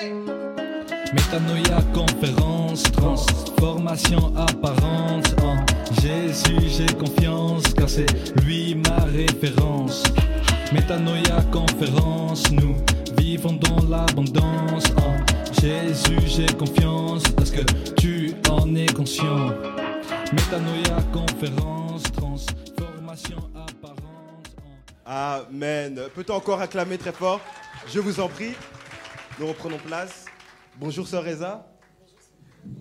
Métanoïa, conférence, transformation apparente. En Jésus, j'ai confiance, car c'est lui ma référence. Métanoïa, conférence, nous vivons dans l'abondance. En Jésus, j'ai confiance, parce que tu en es conscient. Métanoïa, conférence, transformation apparente. En Amen. Peut-on encore acclamer très fort? Je vous en prie. Nous reprenons place. Bonjour Sœur Reza.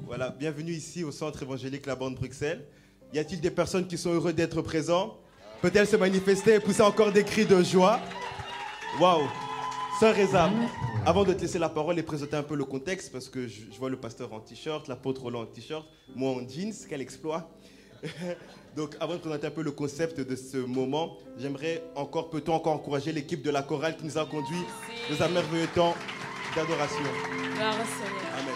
Voilà, bienvenue ici au Centre évangélique La Bande Bruxelles. Y a-t-il des personnes qui sont heureuses d'être présents Peut-elles se manifester et pousser encore des cris de joie? Waouh Sœur Reza, avant de te laisser la parole et présenter un peu le contexte, parce que je, vois le pasteur en t-shirt, l'apôtre Roland en t-shirt, moi en jeans, quel exploit Donc, avant de présenter un peu le concept de ce moment, j'aimerais encore, peut-on encore encourager l'équipe de la chorale qui nous a conduit dans un merveilleux temps? D'adoration. Amen.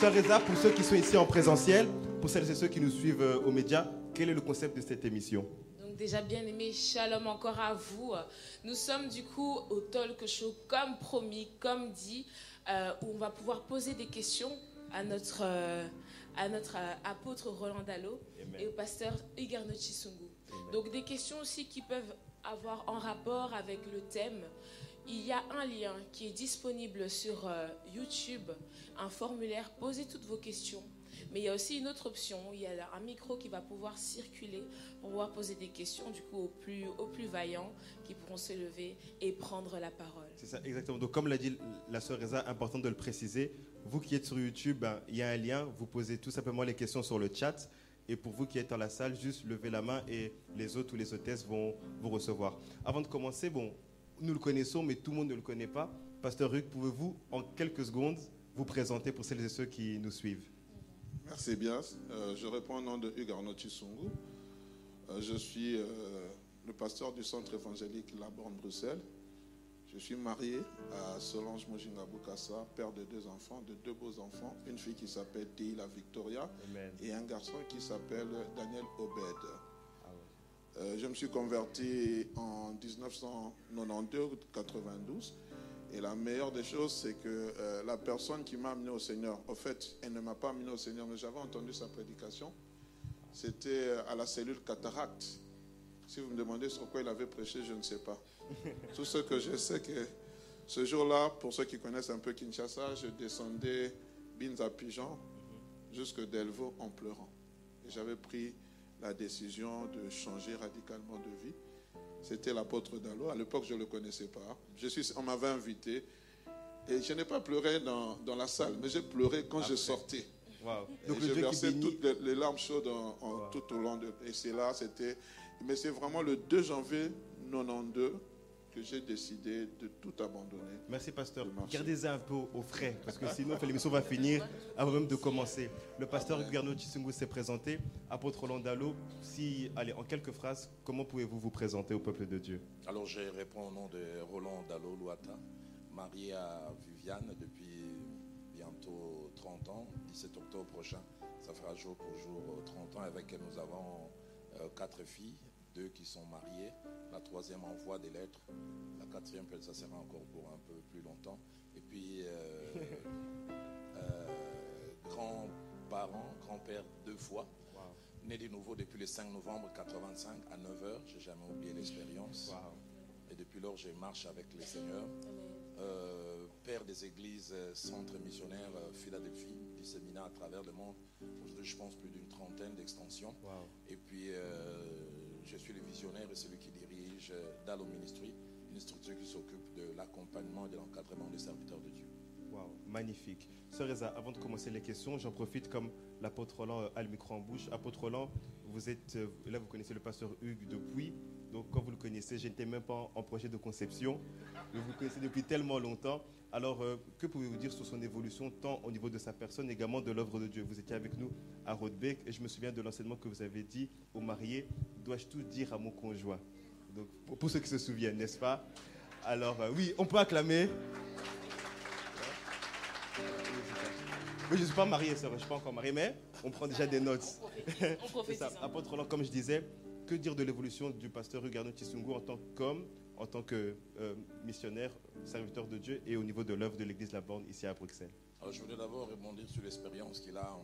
Sœur Reza, pour ceux qui sont ici en présentiel, pour celles et ceux qui nous suivent euh, aux médias, quel est le concept de cette émission? Donc déjà bien aimé, shalom encore à vous. Nous sommes du coup au talk show comme promis, comme dit, euh, où on va pouvoir poser des questions à notre, euh, à notre apôtre Roland Dallot Amen. et au pasteur Igarno Chisungu. Donc des questions aussi qui peuvent avoir en rapport avec le thème. Il y a un lien qui est disponible sur euh, YouTube, un formulaire, posez toutes vos questions. Mais il y a aussi une autre option, il y a un micro qui va pouvoir circuler pour pouvoir poser des questions du coup aux plus, plus vaillants qui pourront se lever et prendre la parole. C'est ça, exactement. Donc, comme l'a dit la sœur Reza, important de le préciser, vous qui êtes sur YouTube, ben, il y a un lien, vous posez tout simplement les questions sur le chat. Et pour vous qui êtes dans la salle, juste levez la main et les autres ou les hôtesses vont vous recevoir. Avant de commencer, bon, nous le connaissons, mais tout le monde ne le connaît pas. Pasteur Hugues, pouvez-vous, en quelques secondes, vous présenter pour celles et ceux qui nous suivent? Merci bien. Euh, je réponds au nom de Hugues Arnaud. Euh, je suis euh, le pasteur du centre évangélique La Borne Bruxelles. Je suis marié à Solange Mojinga Boukassa, père de deux enfants, de deux beaux enfants. Une fille qui s'appelle Teila Victoria Amen. et un garçon qui s'appelle Daniel Obed. Euh, je me suis converti en 1992-92. Et la meilleure des choses, c'est que euh, la personne qui m'a amené au Seigneur, en fait, elle ne m'a pas amené au Seigneur, mais j'avais entendu sa prédication. C'était euh, à la cellule cataracte. Si vous me demandez sur quoi il avait prêché, je ne sais pas. Tout ce que je sais, que ce jour-là, pour ceux qui connaissent un peu Kinshasa, je descendais Binza Pigeon jusque Delvaux en pleurant. Et j'avais pris la décision de changer radicalement de vie. C'était l'apôtre Dallot. À l'époque, je ne le connaissais pas. Je suis, on m'avait invité. Et je n'ai pas pleuré dans, dans la salle, mais j'ai pleuré quand je sortais. Et Donc, le je versais toutes les, les larmes chaudes en- en- Wow. tout au long de. Et c'est là, c'était. Mais c'est vraiment le 2 janvier 92 que j'ai décidé de tout abandonner. Merci, pasteur. Gardez-en un peu au frais, parce que sinon, l'émission va finir avant même de commencer. Le pasteur Guerno Chisungu s'est présenté. Apôtre Roland Dallot, si, allez, en quelques phrases, comment pouvez-vous vous présenter au peuple de Dieu? Alors je réponds au nom de Roland Dallot Louata, marié à Viviane depuis bientôt 30 ans, 17 octobre prochain. Ça fera jour pour jour euh, 30 ans. Avec elle, nous avons euh, quatre filles, deux qui sont mariées. La troisième envoie des lettres. La quatrième, peut-être, ça sera encore pour un peu plus longtemps. Et puis, euh, euh, grands-parents, grand-père deux fois. Né de nouveau depuis le 5 novembre 85 à 9h. J'ai jamais oublié l'expérience. Et depuis lors, je marche avec le Seigneur. Euh, père des églises, centre missionnaire Philadelphie, disséminé à travers le monde. Aujourd'hui, je pense plus d'une trentaine d'extensions. Et puis, je suis le visionnaire et celui qui dirige euh, Dallo Ministry, une structure qui s'occupe de l'accompagnement et de l'encadrement des serviteurs de Dieu. Waouh, magnifique. Sœur Reza, avant de commencer les questions, j'en profite comme l'apôtre Roland euh, a le micro en bouche. Apôtre Roland, vous êtes, euh, là vous connaissez le pasteur Hugues depuis. Donc quand vous le connaissez, je n'étais même pas en, projet de conception. Mais vous le connaissez depuis tellement longtemps. Alors, euh, que pouvez-vous dire sur son évolution, tant au niveau de sa personne, également de l'œuvre de Dieu? Vous étiez avec nous à Rodbeck et je me souviens de l'enseignement que vous avez dit aux mariés, dois-je tout dire à mon conjoint? Donc, pour, pour ceux qui se souviennent, n'est-ce pas? Alors, euh, oui, on peut acclamer. Oui, je ne suis pas marié, c'est vrai, je ne suis pas encore marié, mais on prend déjà des notes. On C'est prophétise. ça. Apôtre Roland, comme je disais, que dire de l'évolution du pasteur Hugarno Chisungu en tant qu'homme, en tant que euh, missionnaire, serviteur de Dieu et au niveau de l'œuvre de l'Église La Borne ici à Bruxelles? Alors, je voulais d'abord rebondir sur l'expérience qu'il a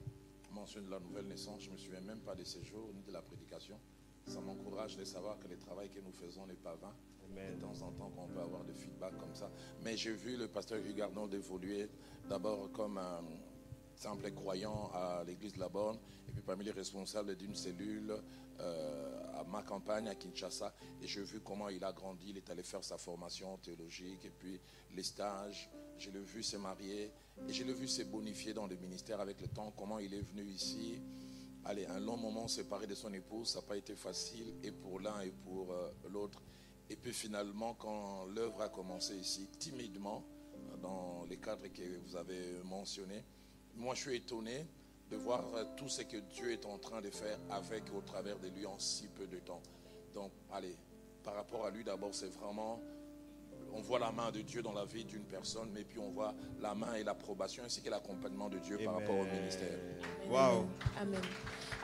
mentionné de la nouvelle naissance. Je ne me souviens même pas de ces jours ni de la prédication. Ça m'encourage de savoir que le travail que nous faisons n'est pas vain. Amen. De temps en temps, qu'on peut avoir des feedbacks comme ça. Mais j'ai vu le pasteur Hugues Arnold évoluer d'abord comme un simple croyant à l'église de la Borne, et puis parmi les responsables d'une cellule euh, à ma campagne, à Kinshasa. Et j'ai vu comment il a grandi, il est allé faire sa formation théologique, et puis les stages. Je l'ai vu se marier, et je l'ai vu se bonifier dans le ministère avec le temps, comment il est venu ici. Allez, un long moment séparé de son épouse, ça n'a pas été facile, et pour l'un et pour euh, l'autre. Et puis finalement, quand l'œuvre a commencé ici, timidement, dans les cadres que vous avez mentionnés, moi je suis étonné de voir euh, tout ce que Dieu est en train de faire avec, au travers de lui en si peu de temps. Donc, allez, par rapport à lui, d'abord, c'est vraiment, on voit la main de Dieu dans la vie d'une personne, mais puis on voit la main et l'approbation ainsi que l'accompagnement de Dieu par rapport au Amen. ministère. Amen, Waouh. Amen. Amen.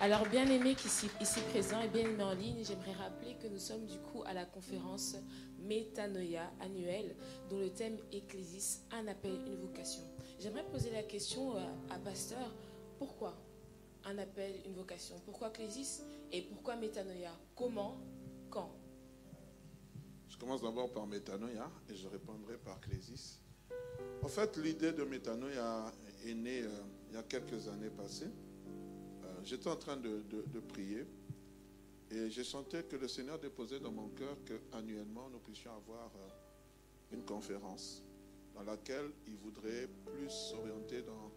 Alors, bien aimé ici, ici présent et bien aimé en ligne, j'aimerais rappeler que nous sommes du coup à la conférence Métanoïa annuelle, dont le thème Ecclésis, un appel, une vocation. J'aimerais poser la question euh, à Pasteur pourquoi un appel, une vocation? Pourquoi Ecclésis et pourquoi Métanoïa? Comment? Quand? Je commence d'abord par Métanoïa et je répondrai par Clésis. En fait, l'idée de Métanoïa est née euh, il y a quelques années passées. Euh, J'étais en train de, prier et je sentais que le Seigneur déposait dans mon cœur qu'annuellement nous puissions avoir une conférence dans laquelle il voudrait plus s'orienter dans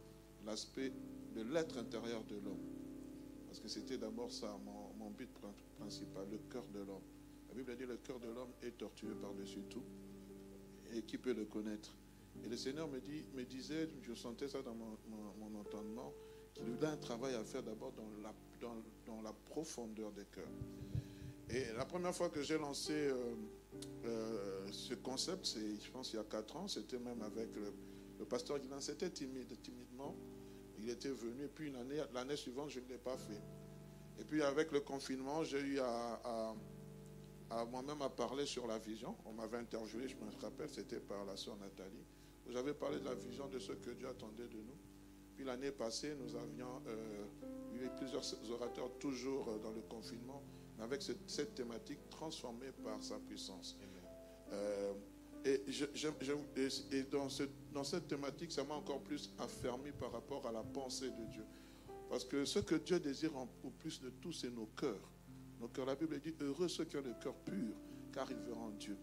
l'aspect de l'être intérieur de l'homme. Parce que c'était d'abord ça, mon, but prin- principal, le cœur de l'homme. La Bible dit le cœur de l'homme est tortueux par-dessus tout. Et qui peut le connaître Et le Seigneur me, dit, me disait, je sentais ça dans mon, entendement, qu'il a un travail à faire d'abord dans la, dans, dans la profondeur des cœurs. Et la première fois que j'ai lancé euh, euh, ce concept, c'est, je pense, il y a quatre ans, c'était même avec le, pasteur Guinan. C'était timide, timidement. Il était venu, et puis une année, l'année suivante, je ne l'ai pas fait. Et puis avec le confinement, j'ai eu à, moi-même à parler sur la vision. On m'avait interviewé, je me rappelle, c'était par la sœur Nathalie, où j'avais parlé de la vision de ce que Dieu attendait de nous. Puis l'année passée, nous avions euh, eu plusieurs orateurs toujours euh, dans le confinement, mais avec cette thématique transformée par sa puissance. Euh, et dans, ce- dans cette thématique, ça m'a encore plus affermi par rapport à la pensée de Dieu. Parce que ce que Dieu désire au plus de tout, c'est nos cœurs. Nos. La Bible dit Heureux ceux qui ont le cœur pur, car ils verront Dieu.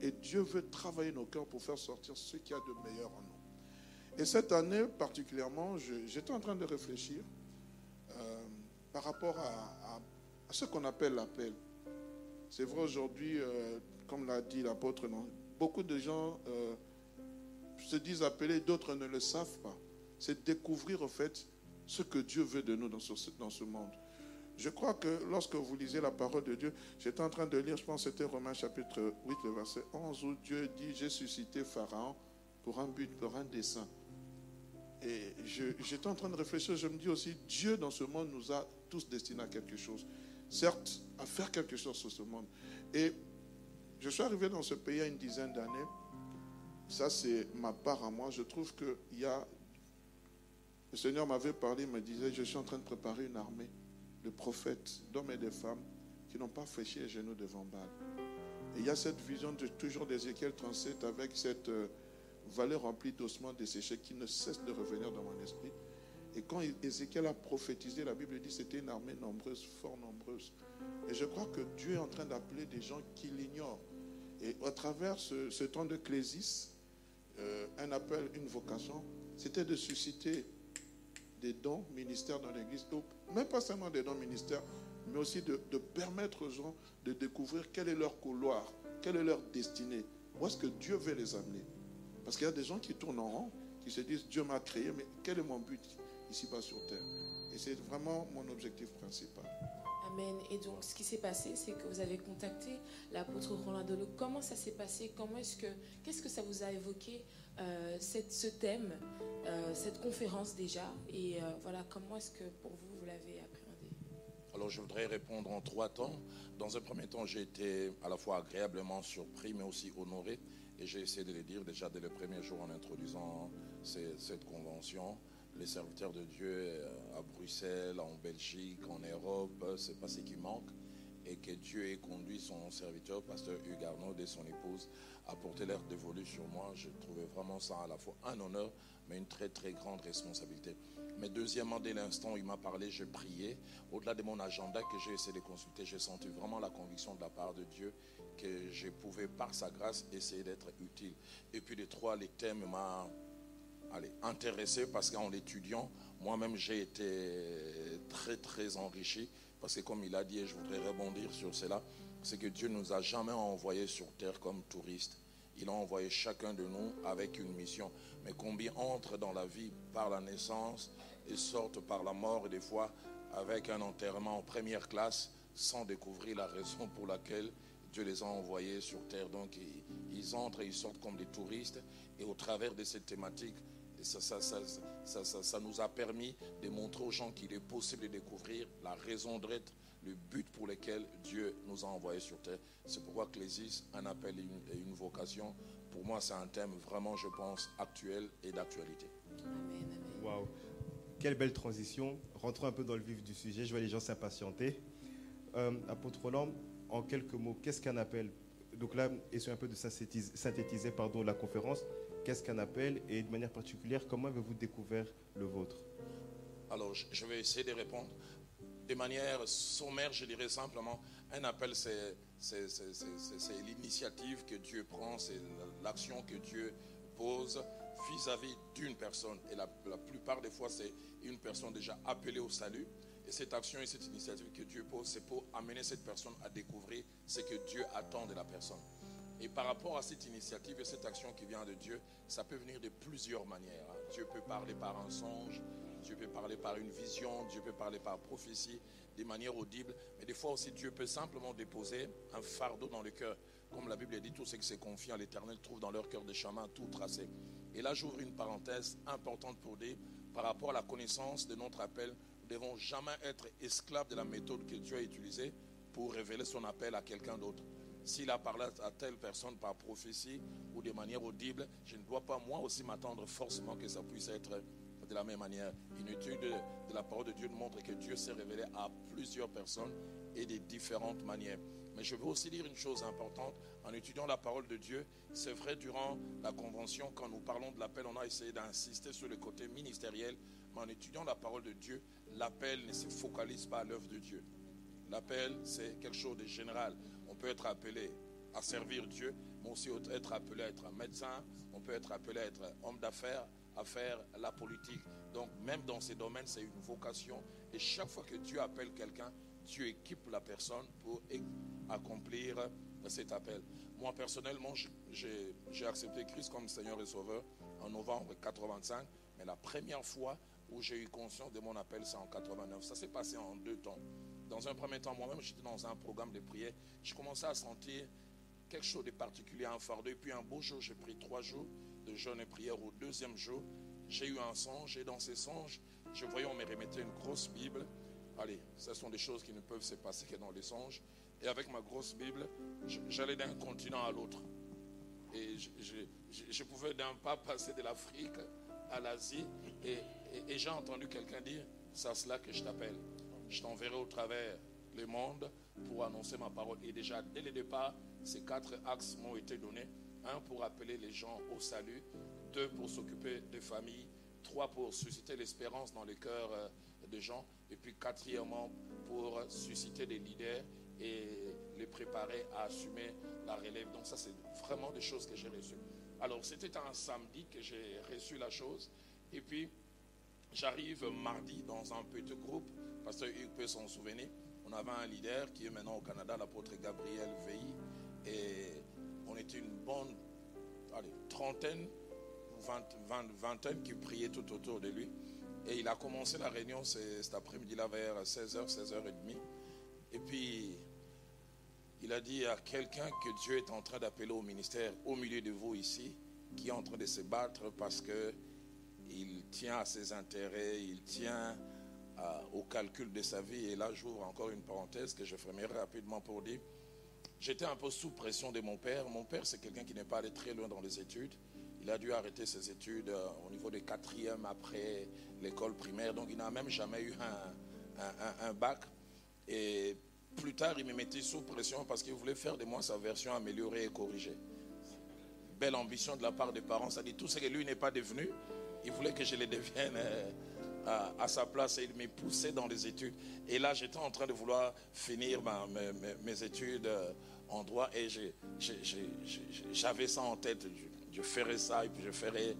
Et Dieu veut travailler nos cœurs pour faire sortir ce qu'il y a de meilleur en nous. Et cette année particulièrement, j'étais en train de réfléchir euh, par rapport à ce qu'on appelle l'appel. C'est vrai aujourd'hui, euh, comme l'a dit l'apôtre, beaucoup de gens euh, se disent appelés, d'autres ne le savent pas. C'est découvrir en fait ce que Dieu veut de nous dans ce, dans ce monde. Je crois que lorsque vous lisez la parole de Dieu, j'étais en train de lire, je pense que c'était Romains chapitre 8, le verset 11, où Dieu dit, j'ai suscité Pharaon pour un but, pour un dessein. Et j'étais en train de réfléchir, je me dis aussi, Dieu dans ce monde nous a tous destinés à quelque chose. Certes, à faire quelque chose sur ce monde. Et je suis arrivé dans ce pays il y a une dizaine d'années. Ça, c'est ma part à moi. Je trouve qu'il y a... Le Seigneur m'avait parlé, il me disait, je suis en train de préparer une armée de prophètes, d'hommes et de femmes qui n'ont pas fléchi les genoux devant Baal. Et il y a cette vision de toujours d'Ézéchiel 37 avec cette euh, vallée remplie d'ossements desséchés qui ne cesse de revenir dans mon esprit. Et quand Ézéchiel a prophétisé, la Bible dit que c'était une armée nombreuse, fort nombreuse. Et je crois que Dieu est en train d'appeler des gens qui l'ignorent. Et à travers ce, temps de clésis, euh, un appel, une vocation, c'était de susciter des dons ministères dans l'Église. Donc, même pas seulement des dons ministères, mais aussi de, de permettre aux gens de découvrir quel est leur couloir, quelle est leur destinée, où est-ce que Dieu veut les amener. Parce qu'il y a des gens qui tournent en rond, qui se disent Dieu m'a créé, mais quel est mon but ici-bas sur terre? Et c'est vraiment mon objectif principal. Et donc, ce qui s'est passé, c'est que vous avez contacté l'apôtre Roland Delo. Comment ça s'est passé? Comment est-ce que, qu'est-ce que ça vous a évoqué euh, cette, ce thème, euh, cette conférence déjà? Et euh, voilà, comment est-ce que pour vous vous l'avez appréhendé? Alors je voudrais répondre en trois temps. Dans un premier temps, j'ai été à la fois agréablement surpris, mais aussi honoré. Et j'ai essayé de le dire déjà dès le premier jour en introduisant cette convention. Les serviteurs de Dieu euh, à Bruxelles, en Belgique, en Europe, c'est pas ce qui manque. Et que Dieu ait conduit son serviteur, pasteur Hugues Arnaud et son épouse, à porter l'air dévolu sur moi. Je trouvais vraiment ça à la fois un honneur, mais une très très grande responsabilité. Mais deuxièmement, dès l'instant où il m'a parlé, j'ai prié. Au-delà de mon agenda que j'ai essayé de consulter, j'ai senti vraiment la conviction de la part de Dieu que je pouvais, par sa grâce, essayer d'être utile. Et puis les trois, les thèmes m'ont intéressé parce qu'en l'étudiant, moi-même, j'ai été très, très enrichi. Parce que comme il a dit, et je voudrais rebondir sur cela, c'est que Dieu nous a jamais envoyés sur terre comme touristes. Il a envoyé chacun de nous avec une mission. Mais combien entrent dans la vie par la naissance et sortent par la mort, et des fois avec un enterrement en première classe, sans découvrir la raison pour laquelle Dieu les a envoyés sur terre. Donc ils, entrent et ils sortent comme des touristes. Et au travers de cette thématique, ça, ça, nous a permis de montrer aux gens qu'il est possible de découvrir la raison d'être, le but pour lequel Dieu nous a envoyés sur terre. C'est pourquoi Clésis, un appel et une, vocation, pour moi, c'est un thème vraiment, je pense, actuel et d'actualité. Amen, Waouh, quelle belle transition. Rentrons un peu dans le vif du sujet. Je vois les gens s'impatienter. Euh, apôtre Roland, en quelques mots, qu'est-ce qu'un appel? Donc là, essayons un peu de synthétiser, synthétiser pardon, la conférence. Qu'est-ce qu'un appel et de manière particulière, comment avez-vous découvert le vôtre? Alors, je vais essayer de répondre de manière sommaire, je dirais simplement, un appel, c'est l'initiative que Dieu prend, c'est l'action que Dieu pose vis-à-vis d'une personne. Et la, la, plupart des fois, c'est une personne déjà appelée au salut. Et cette action et cette initiative que Dieu pose, c'est pour amener cette personne à découvrir ce que Dieu attend de la personne. Et par rapport à cette initiative et cette action qui vient de Dieu, ça peut venir de plusieurs manières. Hein. Dieu peut parler par un songe, Dieu peut parler par une vision, Dieu peut parler par prophétie, de manière audible. Mais des fois aussi, Dieu peut simplement déposer un fardeau dans le cœur. Comme la Bible dit, tout ce qui s'est confié à l'Éternel trouve dans leur cœur des chemins tout tracés. Et là, j'ouvre une parenthèse importante pour dire, par rapport à la connaissance de notre appel, nous ne devons jamais être esclaves de la méthode que Dieu a utilisée pour révéler son appel à quelqu'un d'autre. S'il a parlé à telle personne par prophétie ou de manière audible, je ne dois pas moi aussi m'attendre forcément que ça puisse être de la même manière. Une étude de la parole de Dieu montre que Dieu s'est révélé à plusieurs personnes et de différentes manières. Mais je veux aussi dire une chose importante. En étudiant la parole de Dieu, c'est vrai, durant la convention, quand nous parlons de l'appel, on a essayé d'insister sur le côté ministériel. Mais en étudiant la parole de Dieu, l'appel ne se focalise pas à l'œuvre de Dieu. L'appel, c'est quelque chose de général. On peut être appelé à servir Dieu, mais aussi être appelé à être médecin, on peut être appelé à être homme d'affaires, à faire la politique. Donc même dans ces domaines, c'est une vocation. Et chaque fois que Dieu appelle quelqu'un, Dieu équipe la personne pour accomplir cet appel. Moi, personnellement, j'ai accepté Christ comme Seigneur et Sauveur en novembre 85. Mais la première fois où j'ai eu conscience de mon appel, c'est en 89. Ça s'est passé en deux temps. Dans un premier temps, moi-même, j'étais dans un programme de prière. Je commençais à sentir quelque chose de particulier, un fardeau. Et puis un beau jour, j'ai pris trois jours de jeûne et prière. Au deuxième jour, j'ai eu un songe. Et dans ces songes, je voyais, on me remettait une grosse Bible. Allez, ce sont des choses qui ne peuvent se passer que dans les songes. Et avec ma grosse Bible, j'allais d'un continent à l'autre. Et je, pouvais d'un pas passer de l'Afrique à l'Asie. Et, et j'ai entendu quelqu'un dire, c'est à cela que je t'appelle je t'enverrai au travers le monde pour annoncer ma parole. Et déjà, dès le départ, ces quatre axes m'ont été donnés. Un, pour appeler les gens au salut. Deux, pour s'occuper des familles. Trois, pour susciter l'espérance dans les cœurs euh, des gens. Et puis, quatrièmement, pour susciter des leaders et les préparer à assumer la relève. Donc ça, c'est vraiment des choses que j'ai reçues. Alors, c'était un samedi que j'ai reçu la chose. Et puis, j'arrive mardi dans un petit groupe Pasteur Hugues peut s'en souvenir. On avait un leader qui est maintenant au Canada, l'apôtre Gabriel Veilly. Et on était une bonne allez, trentaine, vingtaine qui priaient tout autour de lui. Et il a commencé la réunion cet après-midi-là vers 16h, 16h30. Et puis, il a dit à quelqu'un que Dieu est en train d'appeler au ministère, au milieu de vous ici, qui est en train de se battre parce que il tient à ses intérêts, il tient au calcul de sa vie. Et là, j'ouvre encore une parenthèse que je fermerai rapidement pour dire, j'étais un peu sous pression de mon père. Mon père, c'est quelqu'un qui n'est pas allé très loin dans les études. Il a dû arrêter ses études euh, au niveau des quatrièmes après l'école primaire. Donc, il n'a même jamais eu un, un, un bac. Et plus tard, il me mettait sous pression parce qu'il voulait faire de moi sa version améliorée et corrigée. Belle ambition de la part des parents, ça dit tout ce que lui n'est pas devenu, il voulait que je le devienne euh, à, sa place et il me poussait dans les études. Et là, j'étais en train de vouloir finir mes, études euh, en droit et j'avais ça en tête. Je, je, ferais ça et puis je ferais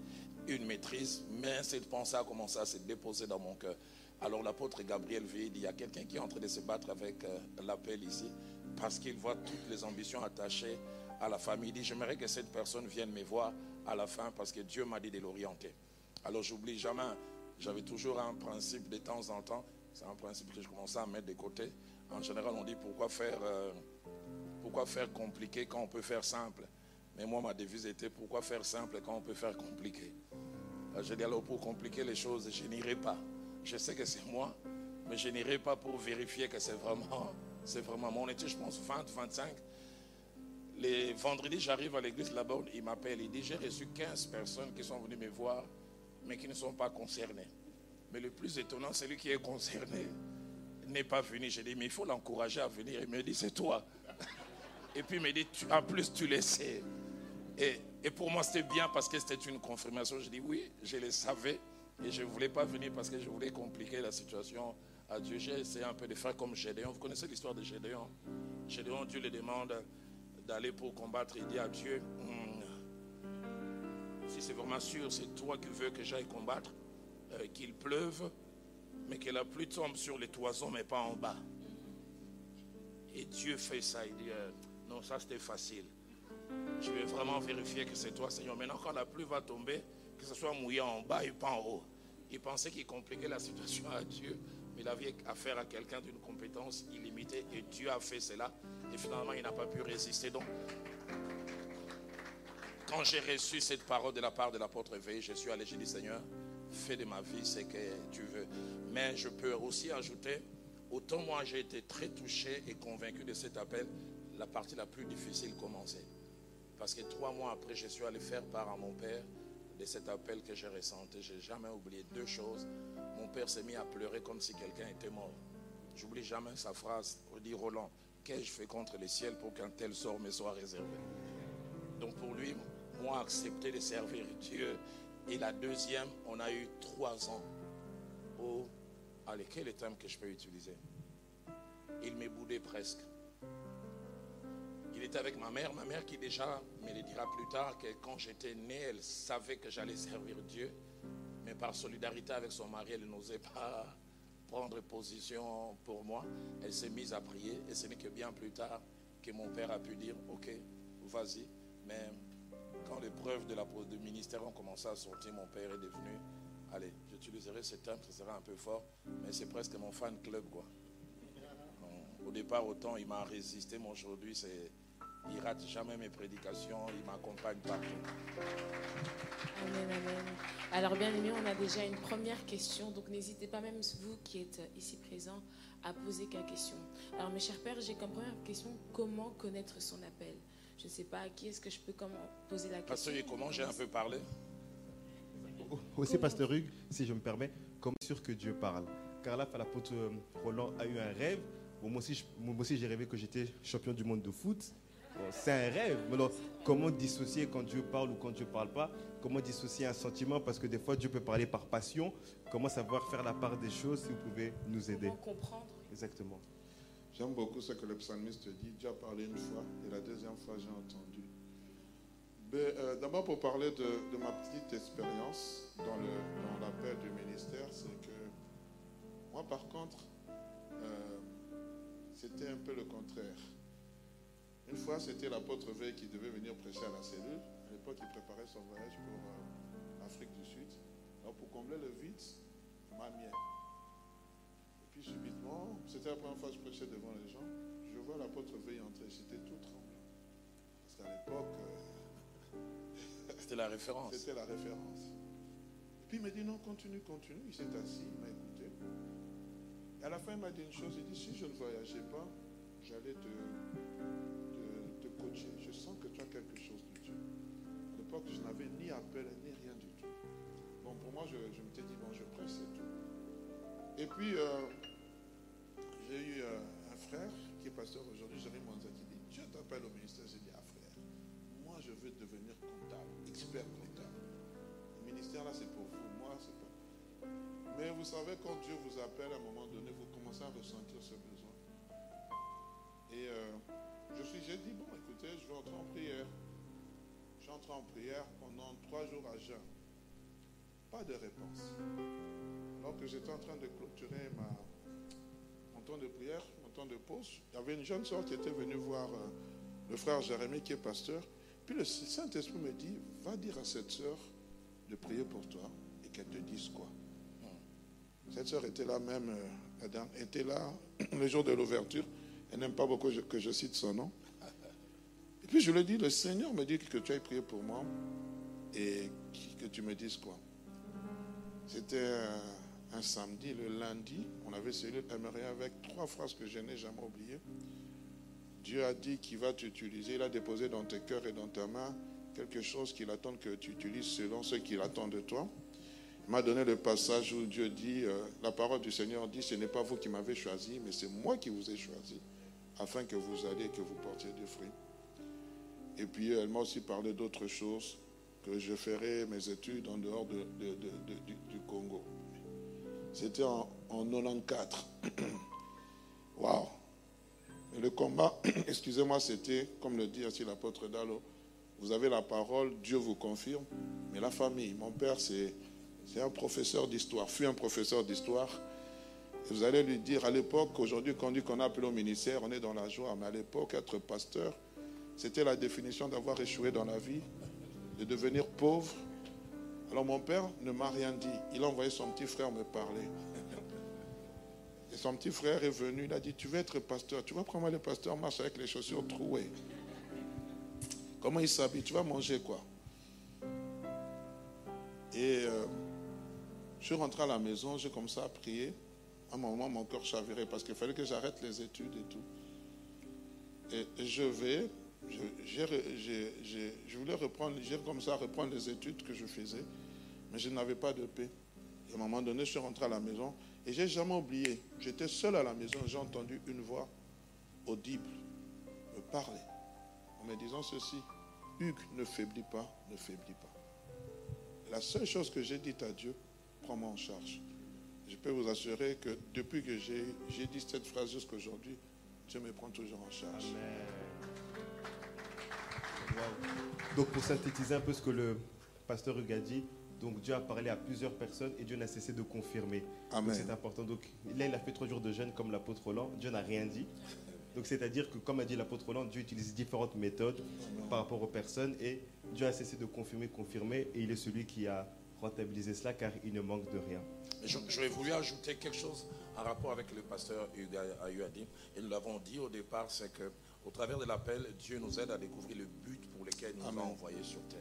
une maîtrise. Mais cette pensée a commencé à se déposer dans mon cœur. Alors l'apôtre Gabriel veut il y a quelqu'un qui est en train de se battre avec euh, l'appel ici parce qu'il voit toutes les ambitions attachées à la famille. Il dit, j'aimerais que cette personne vienne me voir à la fin parce que Dieu m'a dit de l'orienter. Alors j'oublie jamais j'avais toujours un principe de temps en temps, c'est un principe que je commençais à mettre de côté. En général, on dit pourquoi faire, euh, pourquoi faire compliqué quand on peut faire simple? Mais moi, ma devise était pourquoi faire simple quand on peut faire compliqué? J'ai dit alors pour compliquer les choses, je n'irai pas. Je sais que c'est moi, mais je n'irai pas pour vérifier que c'est vraiment, c'est vraiment mon je pense 20, 25. Les vendredis, j'arrive à l'église là-bas, il m'appelle, il dit j'ai reçu 15 personnes qui sont venues me voir mais qui ne sont pas concernés. Mais le plus étonnant, celui qui est concerné n'est pas venu. J'ai dit, mais il faut l'encourager à venir. Il me dit, c'est toi. Et puis il me dit, tu, en plus, tu le sais. Et, et pour moi, c'était bien parce que c'était une confirmation. Je dis, oui, je le savais. Et je ne voulais pas venir parce que je voulais compliquer la situation à Dieu. J'ai essayé un peu de faire comme Gédéon. Vous connaissez l'histoire de Gédéon? Gédéon, Dieu lui demande d'aller pour combattre. Il dit à Dieu, hmm, si c'est vraiment sûr, c'est toi qui veux que j'aille combattre, euh, qu'il pleuve, mais que la pluie tombe sur les toisons, mais pas en bas. Et Dieu fait ça. Il dit, euh, non, ça c'était facile. Je vais vraiment vérifier que c'est toi, Seigneur. Maintenant, quand la pluie va tomber, que ce soit mouillé en bas et pas en haut. Il pensait qu'il compliquait la situation à Dieu, mais il avait affaire à quelqu'un d'une compétence illimitée et Dieu a fait cela. Et finalement, il n'a pas pu résister. Donc, quand j'ai reçu cette parole de la part de l'apôtre Veille, je suis allé, j'ai dit Seigneur, fais de ma vie ce que tu veux. Mais je peux aussi ajouter, autant moi j'ai été très touché et convaincu de cet appel, la partie la plus difficile commençait. Parce que trois mois après, je suis allé faire part à mon père de cet appel que j'ai ressenti. J'ai jamais oublié deux choses. Mon père s'est mis à pleurer comme si quelqu'un était mort. J'oublie jamais sa phrase. Il dit Roland, qu'ai-je fait contre le ciel pour qu'un tel sort me soit réservé? Donc pour lui, ont accepté de servir Dieu. Et la deuxième, on a eu trois ans. Oh, allez, quel est le terme que je peux utiliser Il m'est boudé presque. Il était avec ma mère, ma mère qui déjà me le dira plus tard que quand j'étais né, elle savait que j'allais servir Dieu, mais par solidarité avec son mari, elle n'osait pas prendre position pour moi. Elle s'est mise à prier et ce n'est que bien plus tard que mon père a pu dire, ok, vas-y, mais quand preuves de la, du ministère ont commencé à sortir, mon père est devenu, allez, j'utiliserai ce terme, ce sera un peu fort, mais c'est presque mon fan club, quoi. Au départ, autant il m'a résisté, mais aujourd'hui, c'est, il rate jamais mes prédications, il m'accompagne partout. Amen, amen. Alors, bien aimé, on a déjà une première question, donc n'hésitez pas, même vous qui êtes ici présents, à poser quelques questions. Alors, mes chers pères, j'ai comme première question comment connaître son appel? Je ne sais pas à qui est-ce que je peux poser la question. Pasteur, comment j'ai un peu parlé Aussi, Pasteur Hugues, si je me permets, comme sûr que Dieu parle? Car là, l'apôtre euh, Roland a eu un rêve. Bon, moi aussi, j'ai rêvé que j'étais champion du monde de foot. C'est un rêve. Mais alors, comment dissocier quand Dieu parle ou quand Dieu ne parle pas? Comment dissocier un sentiment? Parce que des fois, Dieu peut parler par passion. Comment savoir faire la part des choses Si vous pouvez nous aider? Comprendre? Exactement. J'aime beaucoup ce que le psalmiste dit. Dieu a parlé une fois et la deuxième fois j'ai entendu. Euh, d'abord pour parler de, ma petite expérience dans l'appel dans du ministère, c'est que moi par contre, euh, c'était un peu le contraire. Une fois c'était l'apôtre Veil qui devait venir prêcher à la cellule. À l'époque il préparait son voyage pour euh, l'Afrique du Sud. Alors pour combler le vide, m'a mienne subitement, c'était la première fois que je prêchais devant les gens, je vois l'apôtre veille entrer, j'étais tout tremblant. Parce qu'à l'époque, euh, c'était la référence. C'était la référence. Et puis il m'a dit non, continue, continue. Il s'est assis, il m'a écouté. Et à la fin, il m'a dit une chose, il dit si je ne voyageais pas, j'allais te, te, coacher. Je sens que tu as quelque chose de Dieu. À l'époque, je n'avais ni appel, ni rien du tout. Bon, pour moi, je, je m'étais dit, bon, je prêche, c'est tout. Et puis, euh, j'ai eu un frère qui est pasteur aujourd'hui, Jérémy Manza, qui dit, Dieu t'appelle au ministère. J'ai dit, ah frère, moi je veux devenir comptable, expert comptable. Le ministère là, c'est pour vous, moi, c'est pas. Mais vous savez, quand Dieu vous appelle, à un moment donné, vous commencez à ressentir ce besoin. Et euh, je suis, j'ai dit, bon, écoutez, je vais entrer en prière. Je suis entré en prière pendant trois jours à jeun. Pas de réponse. Alors que j'étais en train de clôturer ma, temps de prière, mon temps de pause, il y avait une jeune soeur qui était venue voir euh, le frère Jérémie qui est pasteur. Puis le Saint-Esprit me dit, va dire à cette soeur de prier pour toi et qu'elle te dise quoi. Cette soeur était là même, euh, la était là le jour de l'ouverture. Elle n'aime pas beaucoup que je- cite son nom. Et puis je lui ai dit, le Seigneur me dit que tu ailles prier pour moi et que tu me dises quoi. C'était un, samedi, le lundi, on avait cellule avec trois phrases que je n'ai jamais oubliées. Dieu a dit qu'il va t'utiliser, il a déposé dans tes cœurs et dans ta main quelque chose qu'il attend que tu utilises selon ce qu'il attend de toi. Il m'a donné le passage où Dieu dit, euh, la parole du Seigneur dit, ce n'est pas vous qui m'avez choisi, mais c'est moi qui vous ai choisi, afin que vous alliez et que vous portiez du fruit. Et puis elle m'a aussi parlé d'autres choses, que je ferai mes études en dehors de- de- de- de- du, du Congo. C'était en, en 94. Waouh! Le combat, excusez-moi, c'était, comme le dit aussi l'apôtre Dalo, vous avez la parole, Dieu vous confirme, mais la famille, mon père, c'est, c'est un professeur d'histoire, fut un professeur d'histoire. Et vous allez lui dire, à l'époque, aujourd'hui, quand on dit a appelé au ministère, on est dans la joie, mais à l'époque, être pasteur, c'était la définition d'avoir échoué dans la vie, de devenir pauvre. Alors mon père ne m'a rien dit. Il a envoyé son petit frère me parler. Et son petit frère est venu, il a dit, tu veux être pasteur, tu vois comment les pasteurs marchent avec les chaussures trouées. Comment ils s'habillent, tu vas manger quoi? Et euh, je suis rentré à la maison, j'ai commencé à prier. À un moment, mon cœur chavirait parce qu'il fallait que j'arrête les études et tout. Et je vais, je, voulais reprendre, j'ai commencé à reprendre les études que je faisais, mais je n'avais pas de paix. Et à un moment donné, je suis rentré à la maison et j'ai jamais oublié. J'étais seul à la maison, j'ai entendu une voix audible me parler en me disant ceci Hugues, ne faiblis pas, ne faiblis pas. La seule chose que j'ai dite à Dieu, prends-moi en charge. Je peux vous assurer que depuis que j'ai dit cette phrase jusqu'à aujourd'hui, Dieu me prend toujours en charge. Waouh. Donc pour synthétiser un peu ce que le pasteur Hugues a dit, donc Dieu a parlé à plusieurs personnes et Dieu n'a cessé de confirmer. C'est important. Donc là, il a fait trois jours de jeûne comme l'apôtre Roland. Dieu n'a rien dit. Donc c'est-à-dire que, comme a dit l'apôtre Roland, Dieu utilise différentes méthodes par rapport aux personnes et Dieu a cessé de confirmer, confirmer et il est celui qui a rentabilisé cela car il ne manque de rien. J'aurais voulu ajouter quelque chose en rapport avec le pasteur Hugues a-. Et nous l'avons dit au départ, c'est que au travers de l'appel, Dieu nous aide à découvrir le but pour lequel il nous Amen. a envoyés sur terre.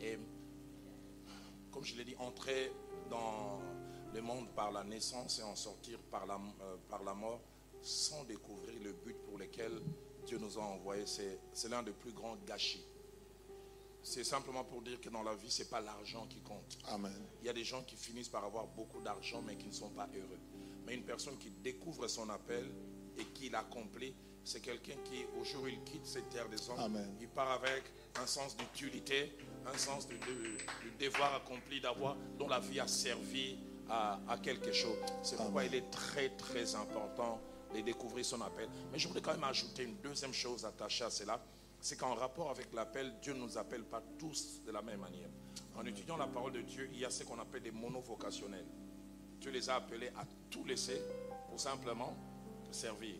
Et comme je l'ai dit, entrer dans le monde par la naissance et en sortir par la, euh, par la mort sans découvrir le but pour lequel Dieu nous a envoyés, c'est c'est l'un des plus grands gâchis. C'est simplement pour dire que dans la vie, ce n'est pas l'argent qui compte. Amen. Il y a des gens qui finissent par avoir beaucoup d'argent mais qui ne sont pas heureux. Mais une personne qui découvre son appel et qui l'accomplit, c'est quelqu'un qui, au jour où il quitte cette terre des hommes, Amen. il part avec un sens d'utilité, un sens du, du devoir accompli d'avoir, dont la vie a servi à, à quelque chose. C'est pourquoi il est très très important de découvrir son appel. Mais je voudrais quand même ajouter une deuxième chose attachée à cela, c'est qu'en rapport avec l'appel, Dieu ne nous appelle pas tous de la même manière. En étudiant la parole de Dieu, il y a ce qu'on appelle des monovocationnels. Dieu les a appelés à tout laisser pour simplement servir.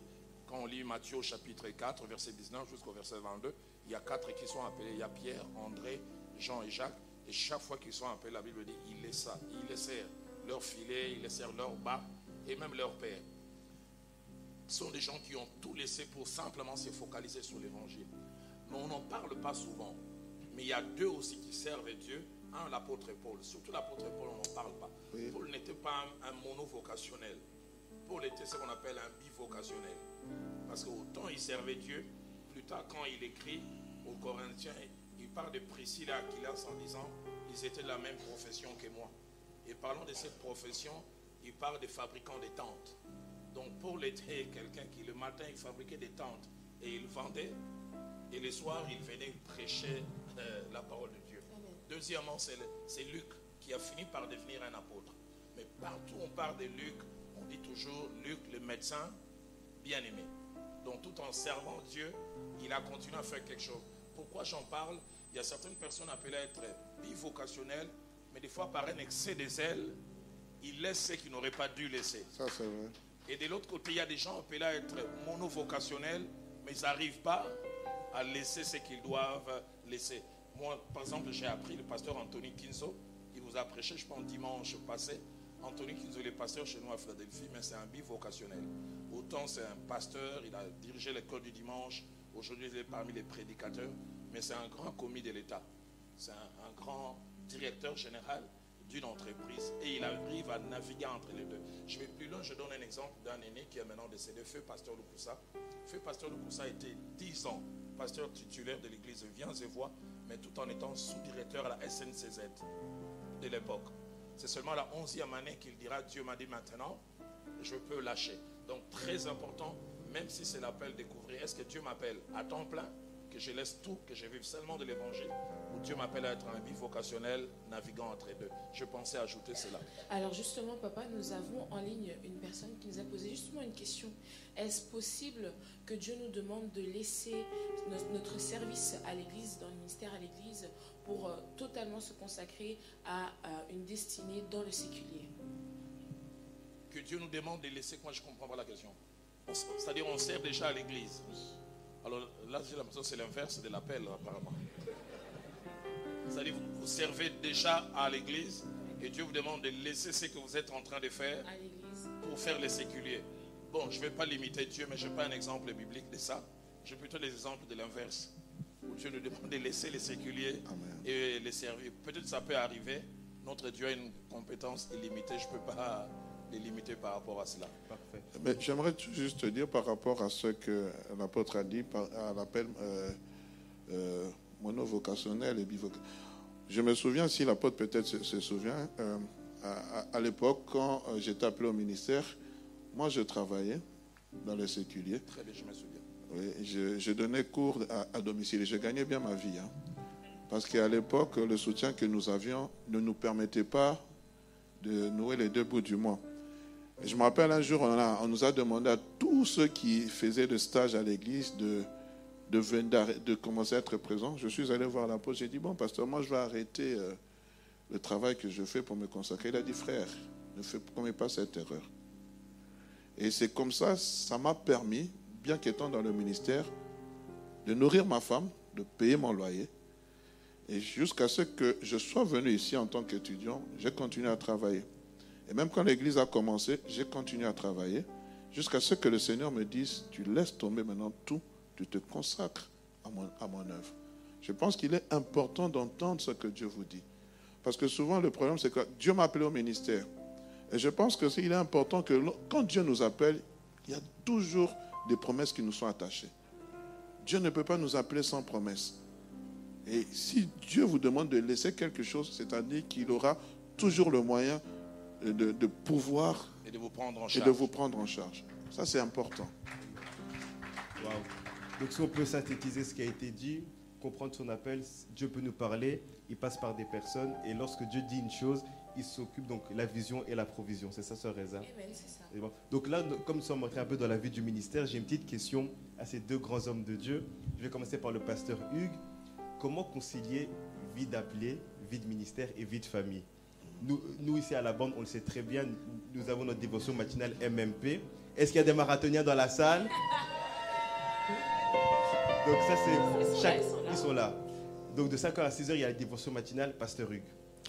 Quand on lit Matthieu au chapitre 4, verset 19 jusqu'au verset 22, il y a quatre qui sont appelés. Il y a Pierre, André, Jean et Jacques. Et chaque fois qu'ils sont appelés, la Bible dit, ils laissèrent, ils laissèrent leur filet, ils laissèrent leur bas et même leur père. Ce sont des gens qui ont tout laissé pour simplement se focaliser sur l'évangile. Mais on n'en parle pas souvent. Mais il y a deux aussi qui servent Dieu. Un, l'apôtre Paul. Surtout l'apôtre Paul, on n'en parle pas. Oui. Paul n'était pas un, un monovocationnel. Paul était ce qu'on appelle un bivocationnel. Parce qu'autant il servait Dieu, plus tard quand il écrit aux Corinthiens, il parle de Priscille et Aquilas en disant, ils étaient de la même profession que moi. Et parlant de cette profession, il parle des fabricants de tentes. Donc Paul était quelqu'un qui le matin, il fabriquait des tentes et il vendait. Et le soir, il venait prêcher euh, la parole de Dieu. Deuxièmement, c'est Luc qui a fini par devenir un apôtre. Mais partout où on parle de Luc, on dit toujours Luc, le médecin bien-aimé. Donc tout en servant Dieu, il a continué à faire quelque chose. Pourquoi j'en parle? Il y a certaines personnes appelées à être bivocationnelles, mais des fois par un excès des ailes, ils laissent ce qu'ils n'auraient pas dû laisser. Ça, c'est vrai. Et de l'autre côté, il y a des gens appelés à être monovocationnels, mais ils n'arrivent pas à laisser ce qu'ils doivent laisser. Moi, par exemple, j'ai appris le pasteur Anthony Kinzo, il vous a prêché, je pense, dimanche passé. Anthony Kinzo, il est pasteur chez nous à Philadelphie, mais c'est un bivocationnel. Autant c'est un pasteur, il a dirigé l'école du dimanche, aujourd'hui il est parmi les prédicateurs, mais c'est un grand commis de l'État. C'est un, grand directeur général d'une entreprise et il arrive à naviguer entre les deux. Je vais plus loin, je donne un exemple d'un aîné qui est maintenant décédé, Feu Pasteur Lukusa. Feu Pasteur Lukusa été 10 ans pasteur titulaire de l'église Viens et Voix, mais tout en étant sous-directeur à la SNCZ de l'époque. C'est seulement la 11e année qu'il dira Dieu m'a dit maintenant, je peux lâcher. Donc très important, même si c'est l'appel découvrir, est-ce que Dieu m'appelle à temps plein que je laisse tout, que je vive seulement de l'évangile, ou Dieu m'appelle à être un bivocationnel naviguant entre les deux. Je pensais ajouter cela. Alors justement, papa, nous avons en ligne une personne qui nous a posé justement une question. Est-ce possible que Dieu nous demande de laisser notre service à l'Église, dans le ministère à l'Église, pour euh, totalement se consacrer à, à une destinée dans le séculier? Que Dieu nous demande de laisser, moi je ne comprends pas la question. On- C'est-à-dire on sert déjà à l'Église. Alors là, j'ai l'impression que c'est l'inverse de l'appel, apparemment. C'est-à-dire vous, vous servez déjà à l'Église et Dieu vous demande de laisser ce que vous êtes en train de faire pour faire les séculiers. Bon, je ne vais pas limiter Dieu, mais je n'ai pas un exemple biblique de ça. J'ai plutôt des exemples de l'inverse. Où Dieu nous demande de laisser les séculiers Amen. et les servir. Peut-être ça peut arriver. Notre Dieu a une compétence illimitée. Je ne peux pas les limiter par rapport à cela. Parfait. Mais j'aimerais tout juste te dire par rapport à ce que l'apôtre a dit, à l'appel euh, euh, monovocationnel et bivocationnel. Je me souviens, si l'apôtre peut-être se, se souvient, euh, à, à- à l'époque, quand euh, j'étais appelé au ministère, moi je travaillais dans le séculier. Très bien, je me souviens. Oui, je, je donnais cours à, à domicile et je gagnais bien ma vie. hein. Parce qu'à l'époque, le soutien que nous avions ne nous permettait pas de nouer les deux bouts du mois. Je me rappelle un jour, on, nous a demandé à tous ceux qui faisaient le stage à l'église de commencer à être présents. Je suis allé voir l'apôtre, j'ai dit, bon, pasteur, moi je vais arrêter euh, le travail que je fais pour me consacrer. Il a dit, frère, ne fais commets pas cette erreur. Et c'est comme ça, ça m'a permis, bien qu'étant dans le ministère, de nourrir ma femme, de payer mon loyer. Et jusqu'à ce que je sois venu ici en tant qu'étudiant, j'ai continué à travailler. Et même quand l'église a commencé, j'ai continué à travailler jusqu'à ce que le Seigneur me dise, tu laisses tomber maintenant tout, tu te consacres à mon, œuvre. Je pense qu'il est important d'entendre ce que Dieu vous dit. Parce que souvent le problème, c'est que Dieu m'a appelé au ministère. Et je pense que il est important que quand Dieu nous appelle, il y a toujours des promesses qui nous sont attachées. Dieu ne peut pas nous appeler sans promesse. Et si Dieu vous demande de laisser quelque chose, c'est-à-dire qu'il aura toujours le moyen de, de pouvoir Et de vous prendre en et charge. de vous prendre en charge. Ça, c'est important. Donc si on peut synthétiser ce qui a été dit, comprendre son appel, Dieu peut nous parler, il passe par des personnes et lorsque Dieu dit une chose, il s'occupe donc la vision et la provision. C'est ça, Sœur Reza? Amen, c'est ça. Et bon. Donc là, comme nous sommes entrés un peu dans la vie du ministère, j'ai une petite question à ces deux grands hommes de Dieu. Je vais commencer par le pasteur Hugues. Comment concilier vie d'appelé, vie de ministère et vie de famille? Nous, nous, ici à la bande, on le sait très bien, nous avons notre dévotion matinale MMP. Est-ce qu'il y a des marathoniens dans la salle? Donc ça, c'est... Ils sont là, chaque- ils sont là. Ils sont là. Donc de 5h à 6h, il y a la dévotion matinale, pasteur Hugues,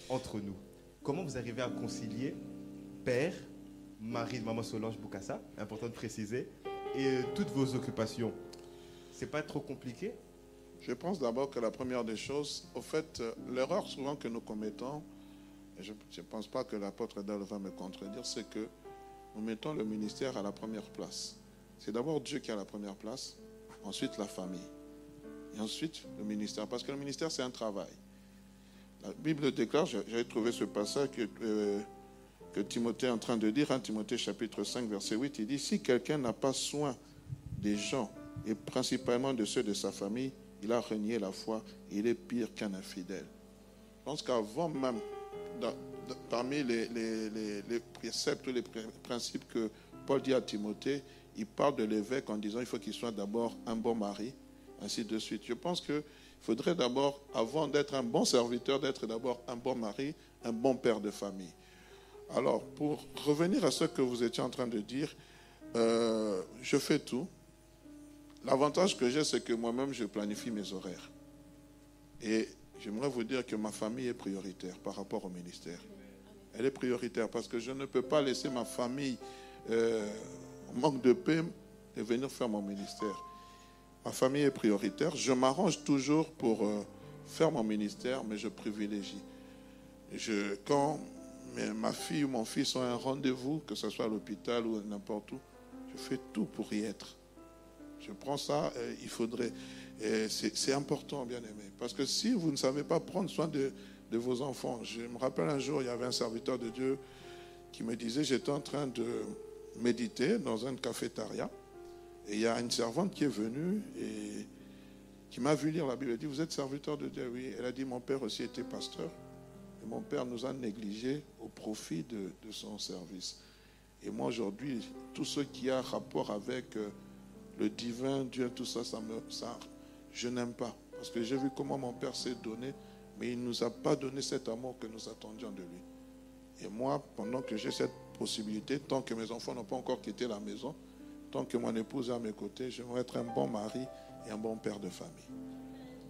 entre nous. Comment vous arrivez à concilier père, mari de maman Solange Boukassa, important de préciser, et euh, toutes vos occupations? C'est pas trop compliqué? Je pense d'abord que la première des choses, au fait, euh, l'erreur souvent que nous commettons, et je ne pense pas que l'apôtre Adal va me contredire, c'est que nous mettons le ministère à la première place. C'est d'abord Dieu qui à la première place, ensuite la famille, et ensuite le ministère. Parce que le ministère, c'est un travail. La Bible déclare, j'avais trouvé ce passage que, euh, que Timothée est en train de dire, Timothée chapitre 5, verset 8, il dit, si quelqu'un n'a pas soin des gens, et principalement de ceux de sa famille, il a renié la foi, il est pire qu'un infidèle. Je pense qu'avant même, parmi les, les, les, les principes que Paul dit à Timothée, il parle de l'évêque en disant il faut qu'il soit d'abord un bon mari, ainsi de suite. Je pense qu'il faudrait d'abord, avant d'être un bon serviteur, d'être d'abord un bon mari, un bon père de famille. Alors, pour revenir à ce que vous étiez en train de dire, euh, je fais tout. L'avantage que j'ai, c'est que moi-même, je planifie mes horaires. Et j'aimerais vous dire que ma famille est prioritaire par rapport au ministère. Elle est prioritaire parce que je ne peux pas laisser ma famille euh, manque de paix et venir faire mon ministère. Ma famille est prioritaire. Je m'arrange toujours pour euh, faire mon ministère, mais je privilégie. Quand ma fille ou mon fils ont un rendez-vous, que ce soit à l'hôpital ou n'importe où, je fais tout pour y être. Je prends ça, euh, il faudrait. C'est important, bien aimé. Parce que si vous ne savez pas prendre soin de, vos enfants, je me rappelle un jour, il y avait un serviteur de Dieu qui me disait, j'étais en train de méditer dans un cafétéria. Et il y a une servante qui est venue et qui m'a vu lire la Bible. Elle dit, vous êtes serviteur de Dieu? Oui. Elle a dit, mon père aussi était pasteur. Et mon père nous a négligés au profit de, son service. Et moi, aujourd'hui, tout ce qui a rapport avec euh, le divin, Dieu, tout ça, ça me, ça, je n'aime pas. Parce que j'ai vu comment mon père s'est donné, mais il ne nous a pas donné cet amour que nous attendions de lui. Et moi, pendant que j'ai cette possibilité, tant que mes enfants n'ont pas encore quitté la maison, tant que mon épouse est à mes côtés, j'aimerais être un bon mari et un bon père de famille.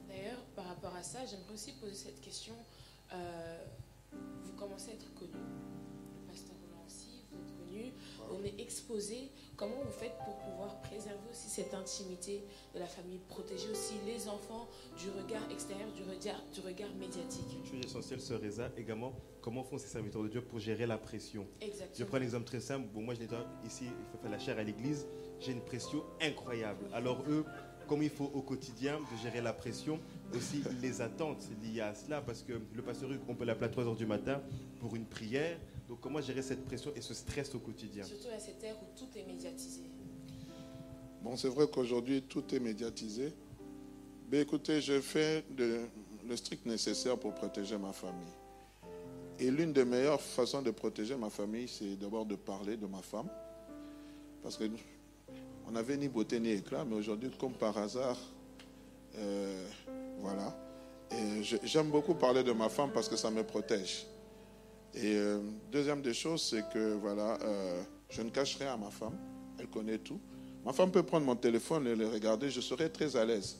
D'ailleurs, par rapport à ça, j'aimerais aussi poser cette question. Euh, vous commencez à être connu. Le pasteur Roland aussi, vous êtes connu. On est exposé. Comment vous faites pour pouvoir préserver aussi cette intimité de la famille, protéger aussi les enfants du regard extérieur, du regard, du regard médiatique? Une chose essentielle, Sœur Reza, également, comment font ces serviteurs de Dieu pour gérer la pression? Exactement. Je prends un exemple très simple. Bon, moi, je l'ai ici, il faut faire la chair à l'église. J'ai une pression incroyable. Alors, eux, comme il faut au quotidien de gérer la pression, aussi les attentes liées à cela, parce que le pasteur on peut l'appeler à 3 h du matin pour une prière. Donc, comment gérer cette pression et ce stress au quotidien Surtout à cette ère où tout est médiatisé. Bon, c'est vrai qu'aujourd'hui, tout est médiatisé. Mais écoutez, je fais le strict nécessaire pour protéger ma famille. Et l'une des meilleures façons de protéger ma famille, c'est d'abord de parler de ma femme. Parce que on n'avait ni beauté ni éclat, mais aujourd'hui, comme par hasard, euh, voilà. Et j'aime beaucoup parler de ma femme parce que ça me protège. Et euh, deuxième des choses, c'est que voilà, euh, je ne cache rien à ma femme. Elle connaît tout. Ma femme peut prendre mon téléphone et le regarder. Je serai très à l'aise.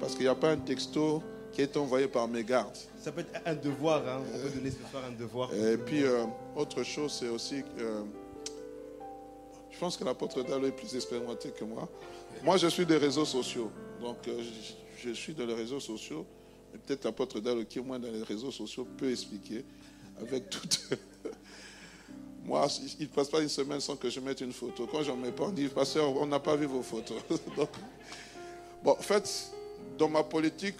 Parce qu'il n'y a pas un texto qui est envoyé par mes gardes. Ça peut être un devoir, hein. on peut donner ce soir un devoir. Et puis, euh, autre chose, c'est aussi, je pense que l'apôtre Dalo est plus expérimenté que moi. Moi, je suis des réseaux sociaux. Donc, euh, je, suis dans les réseaux sociaux. Peut-être l'apôtre Dalo, qui est moins dans les réseaux sociaux, peut expliquer avec toute... Moi, il ne passe pas une semaine sans que je mette une photo. Quand je n'en mets pas, on dit, pasteur, on n'a pas vu vos photos. Bon, en fait, dans ma politique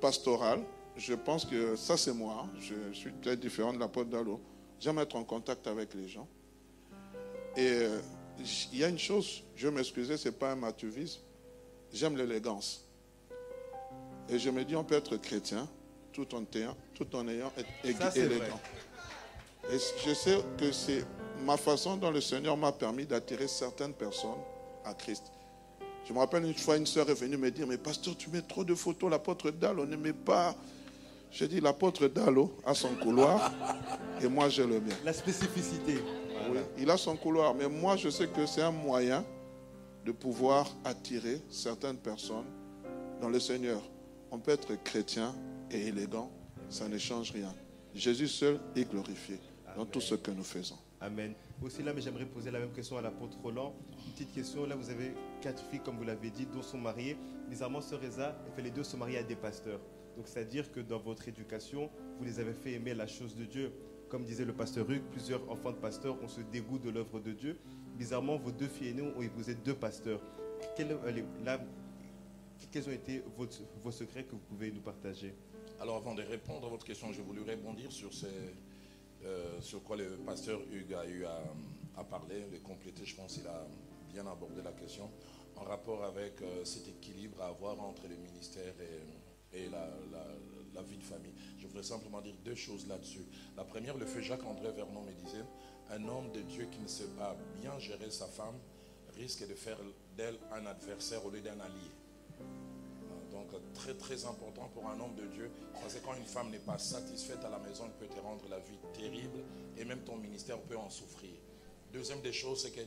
pastorale, je pense que ça c'est moi. Je suis très différent de la porte d'Allo. J'aime être en contact avec les gens. Et euh, il y a une chose, je m'excusais, ce n'est pas un matuvisme. J'aime l'élégance. Et je me dis, on peut être chrétien tout en, ayant, tout en ayant élégant. Et je sais que c'est ma façon dont le Seigneur m'a permis d'attirer certaines personnes à Christ. Je me rappelle une fois, une sœur est venue me dire, mais pasteur, tu mets trop de photos, l'apôtre Dallo ne met pas. J'ai dit, l'apôtre Dallo a son couloir et moi j'ai le mien. La spécificité. Oui, il a son couloir, mais moi je sais que c'est un moyen de pouvoir attirer certaines personnes dans le Seigneur. On peut être chrétien et élégant, ça ne change rien. Jésus seul est glorifié dans tout ce que nous faisons. Amen. Aussi là, mais j'aimerais poser la même question à l'apôtre Roland. Une petite question, là vous avez quatre filles, comme vous l'avez dit, dont sont mariées. Bizarrement, Reza, les deux sont mariées à des pasteurs. Donc c'est-à-dire que dans votre éducation, vous les avez fait aimer la chose de Dieu. comme disait le pasteur Hugues, plusieurs enfants de pasteurs ont ce dégoût de l'œuvre de Dieu. Bizarrement, vos deux filles aînées ont épousé deux pasteurs. Euh, quels ont été vos secrets que vous pouvez nous partager? Alors avant de répondre à votre question, j'ai voulu rebondir sur, ces, euh, sur quoi le pasteur Hugues a eu à, parler, le compléter. Je pense qu'il a bien abordé la question en rapport avec euh, cet équilibre à avoir entre le ministère et, la, vie de famille. Je voudrais simplement dire deux choses là-dessus. La première, le feu Jacques-André Vernon me disait, un homme de Dieu qui ne sait pas bien gérer sa femme risque de faire d'elle un adversaire au lieu d'un allié. Donc très très important pour un homme de Dieu, parce que quand une femme n'est pas satisfaite à la maison, elle peut te rendre la vie terrible et même ton ministère peut en souffrir. Deuxième des choses, c'est que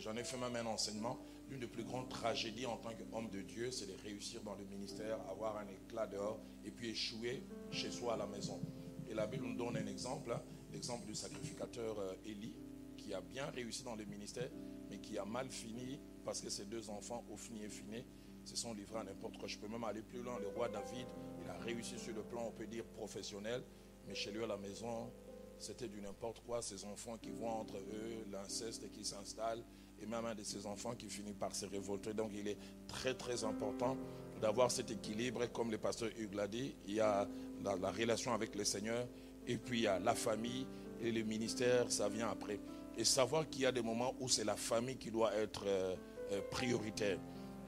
j'en ai fait même un enseignement. L'une des plus grandes tragédies en tant qu'homme de Dieu, c'est de réussir dans le ministère, avoir un éclat dehors et puis échouer chez soi à la maison. Et la Bible nous donne un exemple, hein, l'exemple du sacrificateur euh, Élie, qui a bien réussi dans le ministère, mais qui a mal fini parce que ses deux enfants, Ophni et Phiné, se sont livrés à n'importe quoi. Je peux même aller plus loin. Le roi David, il a réussi sur le plan, on peut dire, professionnel, mais chez lui à la maison, c'était du n'importe quoi. Ses enfants qui vont entre eux, l'inceste qui s'installe, et même un de ses enfants qui finit par se révolter. Donc il est très très important d'avoir cet équilibre. Comme le pasteur Hugues l'a dit, il y a la, la relation avec le Seigneur, et puis il y a la famille et le ministère, ça vient après. Et savoir qu'il y a des moments où c'est la famille qui doit être euh, euh, prioritaire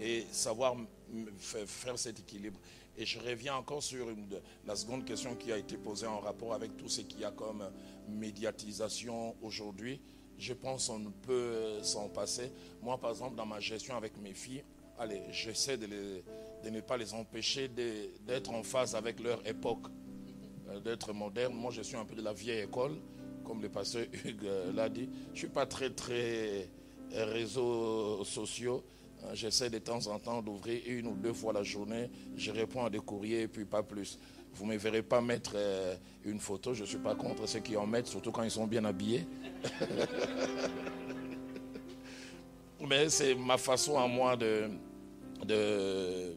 et savoir faire cet équilibre. Et je reviens encore sur la seconde question qui a été posée en rapport avec tout ce qu'il y a comme médiatisation aujourd'hui. Je pense qu'on ne peut s'en passer. Moi, par exemple, dans ma gestion avec mes filles, allez, j'essaie de, ne pas les empêcher d'être en phase avec leur époque, euh, d'être moderne. Moi, je suis un peu de la vieille école, comme le pasteur Hugues euh, l'a dit. Je ne suis pas très, très réseaux sociaux. Euh, J'essaie de temps en temps d'ouvrir une ou deux fois la journée. Je réponds à des courriers et puis pas plus. Vous ne me verrez pas mettre euh, une photo. Je ne suis pas contre ceux qui en mettent, surtout quand ils sont bien habillés. Mais c'est ma façon à moi de, euh,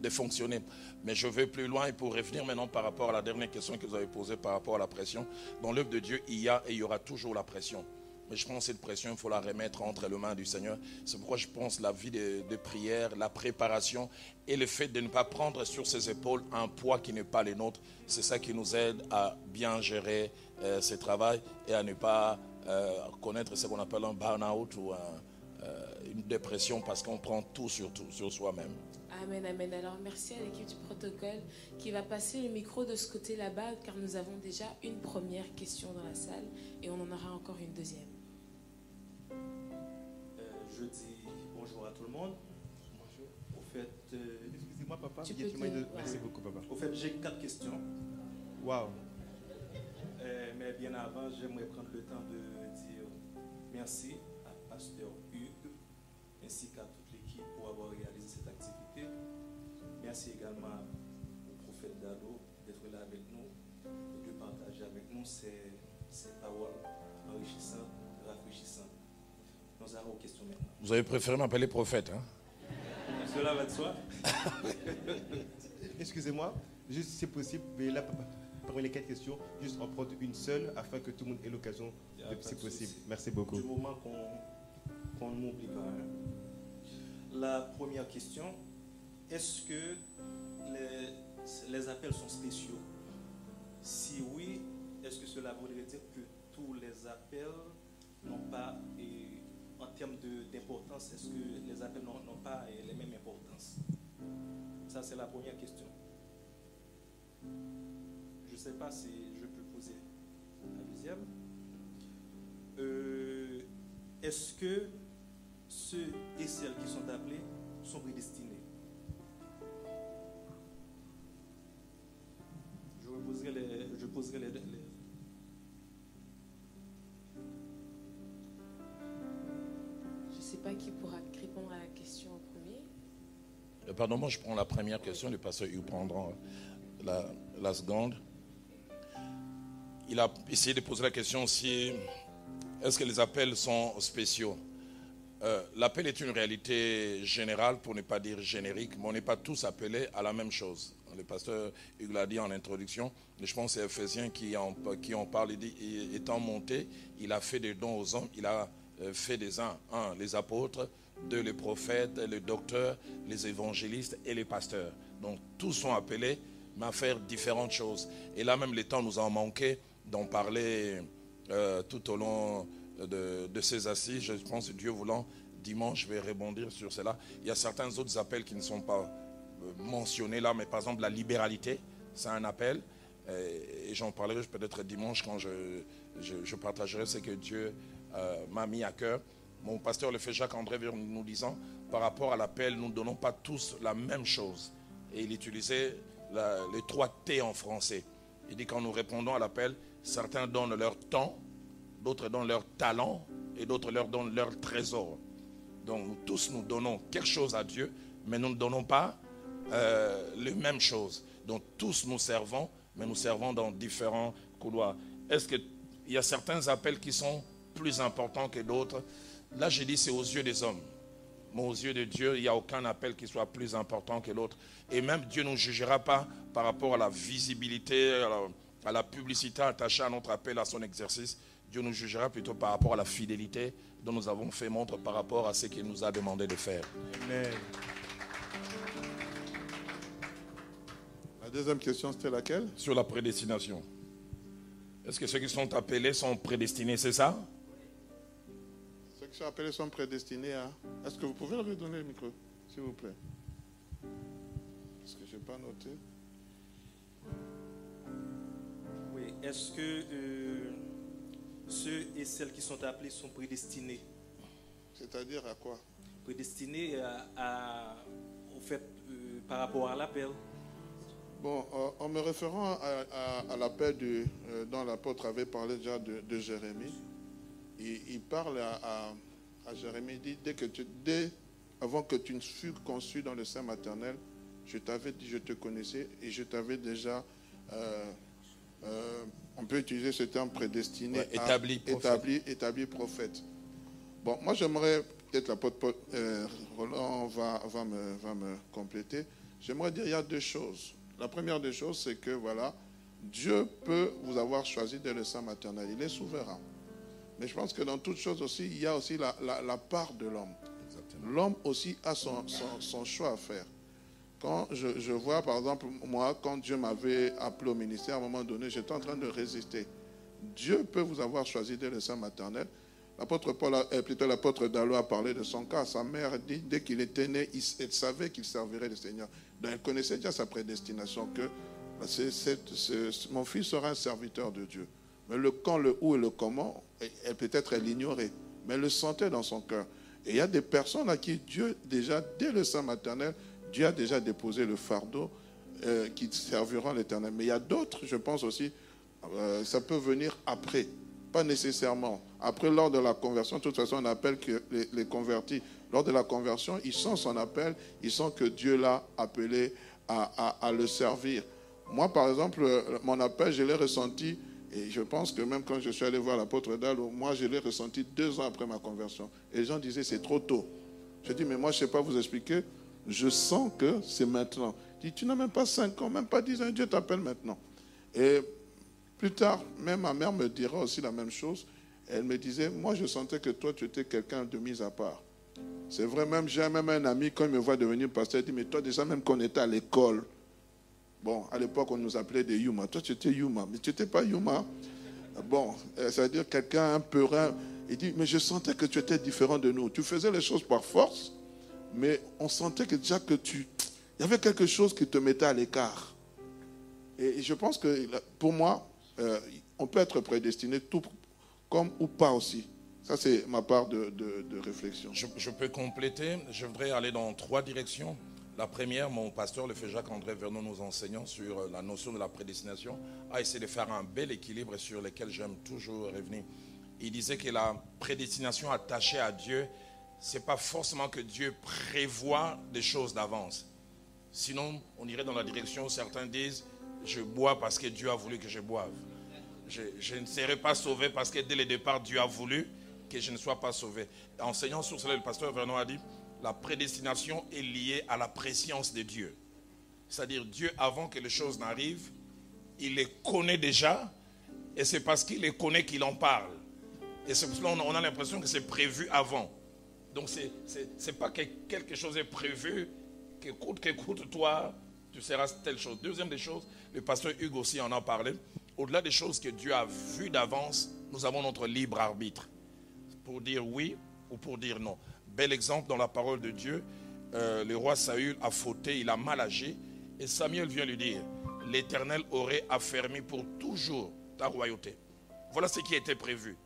de fonctionner. Mais je vais plus loin et pour revenir maintenant par rapport à la dernière question que vous avez posée par rapport à la pression. Dans l'œuvre de Dieu, il y a et il y aura toujours la pression. Mais je pense que cette pression, il faut la remettre entre les mains du Seigneur. C'est pourquoi je pense la vie de, prière, la préparation et le fait de ne pas prendre sur ses épaules un poids qui n'est pas le nôtre. C'est ça qui nous aide à bien gérer euh, ce travail et à ne pas euh, connaître ce qu'on appelle un burn-out ou euh, une dépression parce qu'on prend tout sur tout, sur soi-même. Amen, amen. Alors merci à l'équipe du protocole qui va passer le micro de ce côté là-bas car nous avons déjà une première question dans la salle et on en aura encore une deuxième. Je dis bonjour à tout le monde. Bonjour. Au fait, euh, Excusez-moi, papa. Tu peux de- Merci beaucoup, papa. au fait, j'ai quatre questions. Waouh. Mais bien avant, j'aimerais prendre le temps de dire merci à Pasteur Hugues ainsi qu'à toute l'équipe pour avoir réalisé cette activité. Merci également au prophète Dado d'être là avec nous et de partager avec nous ces, ces paroles enrichissantes, aux questions maintenant. Vous avez préféré m'appeler prophète. Hein? Cela va de soi Excusez-moi, juste si c'est possible, mais là, parmi les quatre questions, juste en prendre une seule afin que tout le monde ait l'occasion, si possible. Merci beaucoup. du moment qu'on qu'on ne m'oublie pas. hein. La première question, est-ce que les, les appels sont spéciaux? Si oui, est-ce que cela voudrait dire que tous les appels n'ont pas, et en termes d'importance, est-ce que les appels n'ont pas eh, les mêmes importances? Ça, c'est la première question. Je ne sais pas si je peux poser la deuxième. Euh, est-ce que ceux et celles qui sont appelés sont prédestinés? Je poserai les, je poserai les- pas qui pourra répondre à la question en premier. Euh, Pardon, moi je prends la première question, le pasteur Hugh prendra la, la seconde. Il a essayé de poser la question si est-ce que les appels sont spéciaux? Euh, L'appel est une réalité générale, pour ne pas dire générique, mais on n'est pas tous appelés à la même chose. Le pasteur Hugues l'a dit en introduction, et je pense que c'est Ephésiens qui en, qui en parle, il dit, étant monté, il a fait des dons aux hommes, il a fait des uns, un, les apôtres, deux, les prophètes, les docteurs, les évangélistes et les pasteurs. Donc tous sont appelés, mais à faire différentes choses. Et là même, les temps nous ont manqué d'en parler euh, tout au long de, ces assises. Je pense, Dieu voulant, dimanche, je vais rebondir sur cela. Il y a certains autres appels qui ne sont pas euh, mentionnés là, mais par exemple la libéralité, c'est un appel. Euh, Et j'en parlerai peut-être dimanche quand je, je, partagerai ce que Dieu euh, m'a mis à cœur. Mon pasteur le fait Jacques André vers nous disant, par rapport à l'appel, nous ne donnons pas tous la même chose. Et il utilisait les trois T en français. Il dit quand nous répondons à l'appel, certains donnent leur temps, d'autres donnent leur talent et d'autres leur donnent leur trésor. Donc nous tous nous donnons quelque chose à Dieu, mais nous ne donnons pas euh, les mêmes choses. Donc tous nous servons, mais nous servons dans différents couloirs. Est-ce qu'il y a certains appels qui sont plus importants que d'autres Là, j'ai dit c'est aux yeux des hommes. Mais aux yeux de Dieu, il n'y a aucun appel qui soit plus important que l'autre. Et même Dieu ne nous jugera pas par rapport à la visibilité, à la, à la publicité attachée à notre appel, à son exercice. Dieu nous jugera plutôt par rapport à la fidélité dont nous avons fait montre par rapport à ce qu'il nous a demandé de faire. Amen. La deuxième question, c'était laquelle? Sur la prédestination. Est-ce que ceux qui sont appelés sont prédestinés, c'est ça? Ceux qui sont appelés sont prédestinés à. Est-ce que vous pouvez leur donner le micro, s'il vous plaît? Parce que je n'ai pas noté. Oui. Est-ce que euh, ceux et celles qui sont appelés sont prédestinés? C'est-à-dire à quoi? Prédestinés à, à- au fait euh, par rapport à l'appel Bon, euh, en me référant à, à- à l'appel euh, dont l'apôtre avait parlé déjà de, de Jérémie, il, il parle à, à- Jérémie, dit, dès que tu, dès, avant que tu ne fus conçu dans le sein maternel, je t'avais dit, je te connaissais et je t'avais déjà, euh, euh, on peut utiliser ce terme prédestiné, Ouais, à- établi prophète. établi, établi prophète. Bon, moi j'aimerais, peut-être l'apôtre euh, Roland va, va, me, va me compléter. J'aimerais dire, il y a deux choses. La première des choses, c'est que voilà, Dieu peut vous avoir choisi dès le sein maternel. Il est souverain. Mais je pense que dans toute chose aussi, il y a aussi la, la- la part de l'homme. L'homme aussi a son, son- son choix à faire. Quand je, je vois, par exemple, moi, quand Dieu m'avait appelé au ministère, à un moment donné, j'étais en train de résister. Dieu peut vous avoir choisi dès le sein maternel. L'apôtre Paul, a- euh, plutôt l'apôtre Dalo a parlé de son cas. Sa mère dit, dès qu'il était né, il, elle savait qu'il servirait le Seigneur. Donc elle connaissait déjà sa prédestination, que bah, mon fils sera un serviteur de Dieu. Mais le quand, le où et le comment, peut-être elle l'ignorait, mais elle le sentait dans son cœur. Et il y a des personnes à qui Dieu, déjà, dès le sein maternel, Dieu a déjà déposé le fardeau euh, qui serviront l'éternel. Mais il y a d'autres, je pense aussi, euh, ça peut venir après, pas nécessairement. Après, lors de la conversion, de toute façon, on appelle les, convertis, lors de la conversion, ils sentent son appel, ils sentent que Dieu l'a appelé à le servir. Moi, par exemple, euh, mon appel, je l'ai ressenti, et je pense que même quand je suis allé voir l'apôtre Dalo, moi, je l'ai ressenti deux ans après ma conversion. Et les gens disaient, c'est trop tôt. Je dis, mais moi, je ne sais pas vous expliquer. Je sens que c'est maintenant. Je dis, tu n'as même pas cinq ans, même pas dix ans, Dieu t'appelle maintenant. Et plus tard, même ma mère me dira aussi la même chose. Elle me disait, moi, je sentais que toi, tu étais quelqu'un de mis à part. C'est vrai, même j'ai même un ami, quand il me voit devenir pasteur, il dit, mais toi, déjà, même quand on était à l'école, bon, à l'époque, on nous appelait des Yuma. Toi, tu étais Yuma, mais tu n'étais pas Yuma. Bon, euh, ça veut dire quelqu'un un peu. Il dit, mais je sentais que tu étais différent de nous. Tu faisais les choses par force, mais on sentait que déjà que tu... Il y avait quelque chose qui te mettait à l'écart. Et je pense que pour moi, euh, on peut être prédestiné tout comme ou pas aussi. Ça, c'est ma part de, de- de réflexion. Je, je peux compléter. Je voudrais aller dans trois directions. La première, mon pasteur, le fait Jacques-André Vernon, nous enseignant sur euh, la notion de la prédestination, a essayé de faire un bel équilibre sur lequel j'aime toujours revenir. Il disait que la prédestination attachée à Dieu, c'est pas forcément que Dieu prévoit des choses d'avance. Sinon, on irait dans la direction où certains disent, je bois parce que Dieu a voulu que je boive. Je, je ne serai pas sauvé parce que dès le départ, Dieu a voulu que je ne sois pas sauvé. Enseignant sur cela, le pasteur Vernon a dit, la prédestination est liée à la préscience de Dieu. C'est-à-dire Dieu, avant que les choses n'arrivent, il les connaît déjà, et c'est parce qu'il les connaît qu'il en parle. Et c'est pour cela qu'on a l'impression que c'est prévu avant. Donc c'est pas que quelque chose est prévu, qu'écoute, qu'écoute, toi, tu seras telle chose. Deuxième des choses, le pasteur Hugues aussi en a parlé, au-delà des choses que Dieu a vues d'avance, nous avons notre libre arbitre pour dire oui ou pour dire non. Bel exemple dans la parole de Dieu, euh, le roi Saül a fauté, il a mal agi, et Samuel vient lui dire, l'Éternel aurait affermi pour toujours ta royauté. Voilà ce qui était prévu.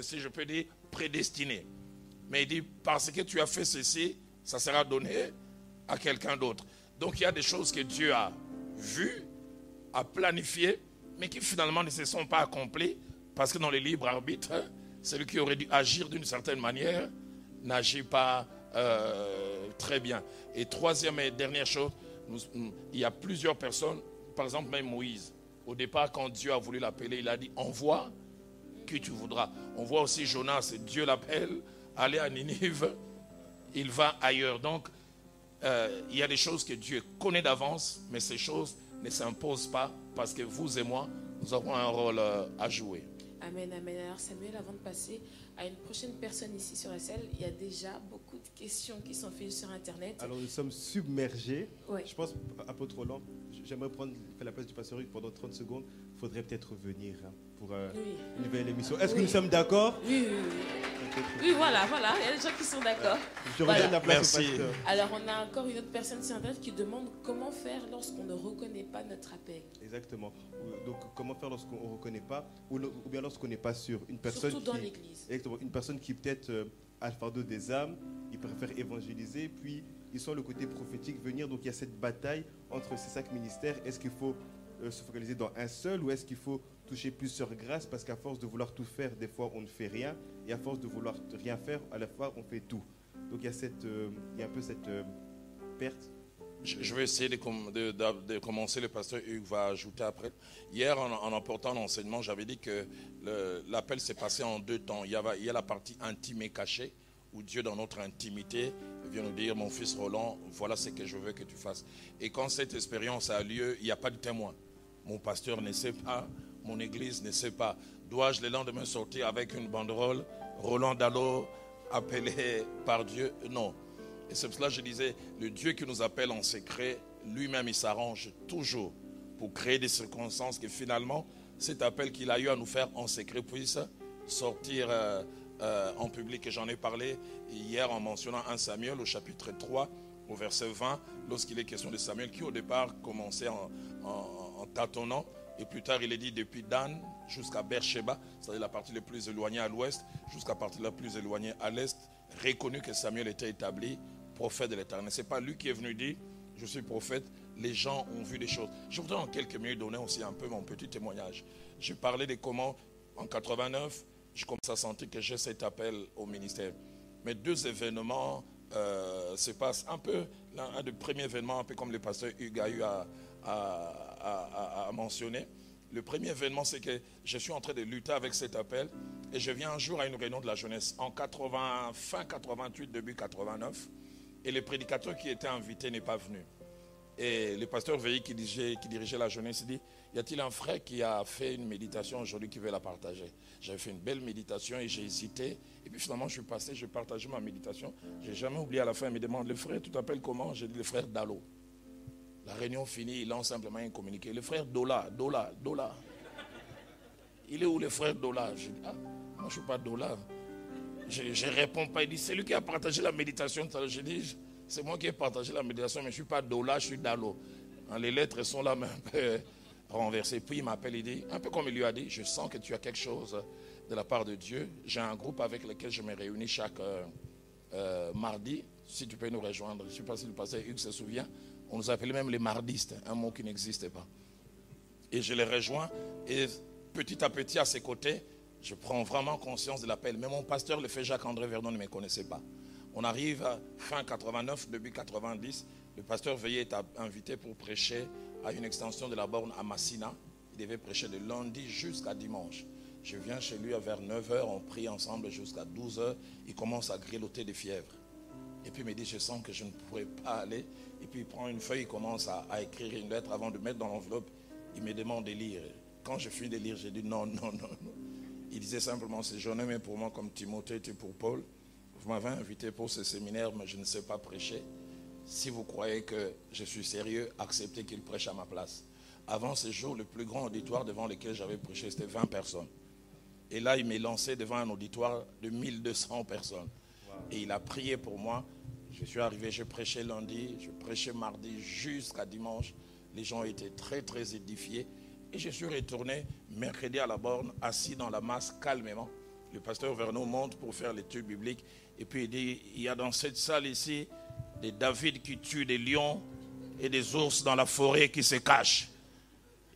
Si je peux dire, prédestiné. Mais il dit, parce que tu as fait ceci, ça sera donné à quelqu'un d'autre. Donc il y a des choses que Dieu a vues, a planifiées, mais qui finalement ne se sont pas accomplies, parce que dans les libres arbitres, celui qui aurait dû agir d'une certaine manière n'agit pas euh, très bien. Et troisième et dernière chose, il y a plusieurs personnes, par exemple même Moïse, au départ quand Dieu a voulu l'appeler, il a dit envoie qui tu voudras. On voit aussi Jonas, Dieu l'appelle, aller à Ninive, il va ailleurs. Donc, euh, il y a des choses que Dieu connaît d'avance, mais ces choses ne s'imposent pas parce que vous et moi, nous avons un rôle euh, à jouer. Amen, amen. Alors Samuel, avant de passer à une prochaine personne ici sur la salle, il y a déjà beaucoup de questions qui sont faites sur Internet. Alors nous sommes submergés. Ouais. Je pense, apôtre Roland, j'aimerais prendre la place du pasteur pendant 30 secondes. Il faudrait peut-être revenir hein, pour euh, Oui. une nouvelle émission. Est-ce que nous sommes d'accord? Oui, oui, oui. Oui, voilà, voilà. Il y a des gens qui sont d'accord. Je Voilà. redonne la place au Merci. pasteur. Alors, on a encore une autre personne sur Internet qui demande comment faire lorsqu'on ne reconnaît pas notre appel. Exactement. Donc, comment faire lorsqu'on ne reconnaît pas, ou, le- ou bien lorsqu'on n'est pas sûr Une personne Surtout dans qui, l'église. Exactement. Une personne qui peut-être euh, a le fardeau des âmes, il préfère évangéliser, puis ils sont le côté prophétique venir. Donc il y a cette bataille entre ces cinq ministères. Est-ce qu'il faut euh, se focaliser dans un seul ou est-ce qu'il faut toucher plusieurs grâces? Parce qu'à force de vouloir tout faire, des fois on ne fait rien, et à force de vouloir rien faire, à la fois on fait tout. Donc il y a, cette, euh, il y a un peu cette euh, perte. Je, vais essayer de, com- de- de- de commencer, le pasteur Hugues va ajouter après. Hier, en, en apportant l'enseignement, j'avais dit que l'appel s'est passé en deux temps. Il y, il y a la partie intime et cachée, où Dieu, dans notre intimité, vient nous dire, mon fils Roland, voilà ce que je veux que tu fasses. Et quand cette expérience a lieu, il n'y a pas de témoin. Mon pasteur ne sait pas, mon église ne sait pas. Dois-je le lendemain sortir avec une banderole, Roland Dallot, appelé par Dieu Non. Et c'est pour cela que je disais, le Dieu qui nous appelle en secret, lui-même, il s'arrange toujours pour créer des circonstances que finalement, cet appel qu'il a eu à nous faire en secret puisse sortir euh, euh, en public. Et j'en ai parlé hier en mentionnant 1 Samuel au chapitre 3, au verset 20, lorsqu'il est question de Samuel qui au départ commençait en, en- en tâtonnant. Et plus tard, il est dit depuis Dan jusqu'à Beersheba, c'est-à-dire la partie la plus éloignée à l'ouest, jusqu'à la partie la plus éloignée à l'est, reconnu que Samuel était établi prophète de l'éternel. Ce n'est pas lui qui est venu dire Je suis prophète. Les gens ont vu des choses. Je voudrais en quelques minutes donner aussi un peu mon petit témoignage. Je parlais de comment, en 89, je commence à sentir que j'ai cet appel au ministère. Mais deux événements euh, se passent un peu, un des premiers événements, un peu comme le pasteur Hugues a eu à- à- mentionner. Le premier événement, c'est que je suis en train de lutter avec cet appel et je viens un jour à une réunion de la jeunesse en 80, fin 88, début 89 et le prédicateur qui était invité n'est pas venu. Et le pasteur Veillé qui dirigeait, la jeunesse dit, y a-t-il un frère qui a fait une méditation aujourd'hui qui veut la partager? J'avais fait une belle méditation et j'ai hésité. Et puis finalement, je suis passé, j'ai partagé ma méditation. J'ai jamais oublié à la fin, il me demande, le frère, tu t'appelles comment? J'ai dit, le frère Dalo. La réunion finie, il lance simplement un communiqué. Le frère Dola, Dola, Dola. Il est où le frère Dola? Je dis, ah, moi je ne suis pas Dola. Je ne réponds pas. Il dit, c'est lui qui a partagé la méditation. Je dis, c'est moi qui ai partagé la méditation, mais je ne suis pas Dola, je suis Dalo. Hein, Les lettres sont là, mais un peu renversées. Puis il m'appelle, il dit, un peu comme il lui a dit, je sens que tu as quelque chose de la part de Dieu. J'ai un groupe avec lequel je me réunis chaque euh, euh, mardi. Si tu peux nous rejoindre. Je ne sais pas si le pasteur Hugues se souvient. On nous appelait même les mardistes, un mot qui n'existait pas. Et je les rejoins. Et petit à petit, à ses côtés, je prends vraiment conscience de l'appel. Mais mon pasteur, le fait Jacques-André Verdon, ne me connaissait pas. On arrive à fin 89, début 90. Le pasteur Veillé est invité pour prêcher à une extension de la borne à Massina. Il devait prêcher de lundi jusqu'à dimanche. Je viens chez lui vers 9h, on prie ensemble jusqu'à 12h. Il commence à grelotter de fièvre. Et puis il me dit, je sens que je ne pourrais pas aller. Et puis il prend une feuille, il commence à, à écrire une lettre avant de mettre dans l'enveloppe. Il me demande de lire. Quand je finis de lire, j'ai dit non, non, non, non. Il disait simplement, c'est journée, mais pour moi, comme Timothée était pour Paul, vous m'avez invité pour ce séminaire, mais je ne sais pas prêcher. Si vous croyez que je suis sérieux, acceptez qu'il prêche à ma place. Avant ce jour, le plus grand auditoire devant lequel j'avais prêché, c'était 20 personnes. Et là, il m'est lancé devant un auditoire de 1200 personnes. Et il a prié pour moi. Je suis arrivé, je prêchais lundi, je prêchais mardi jusqu'à dimanche. Les gens étaient très, très édifiés. Et je suis retourné mercredi à la borne, assis dans la masse calmement. Le pasteur Vernon monte pour faire l'étude biblique. Et puis il dit, il y a dans cette salle ici des David qui tuent des lions et des ours dans la forêt qui se cachent.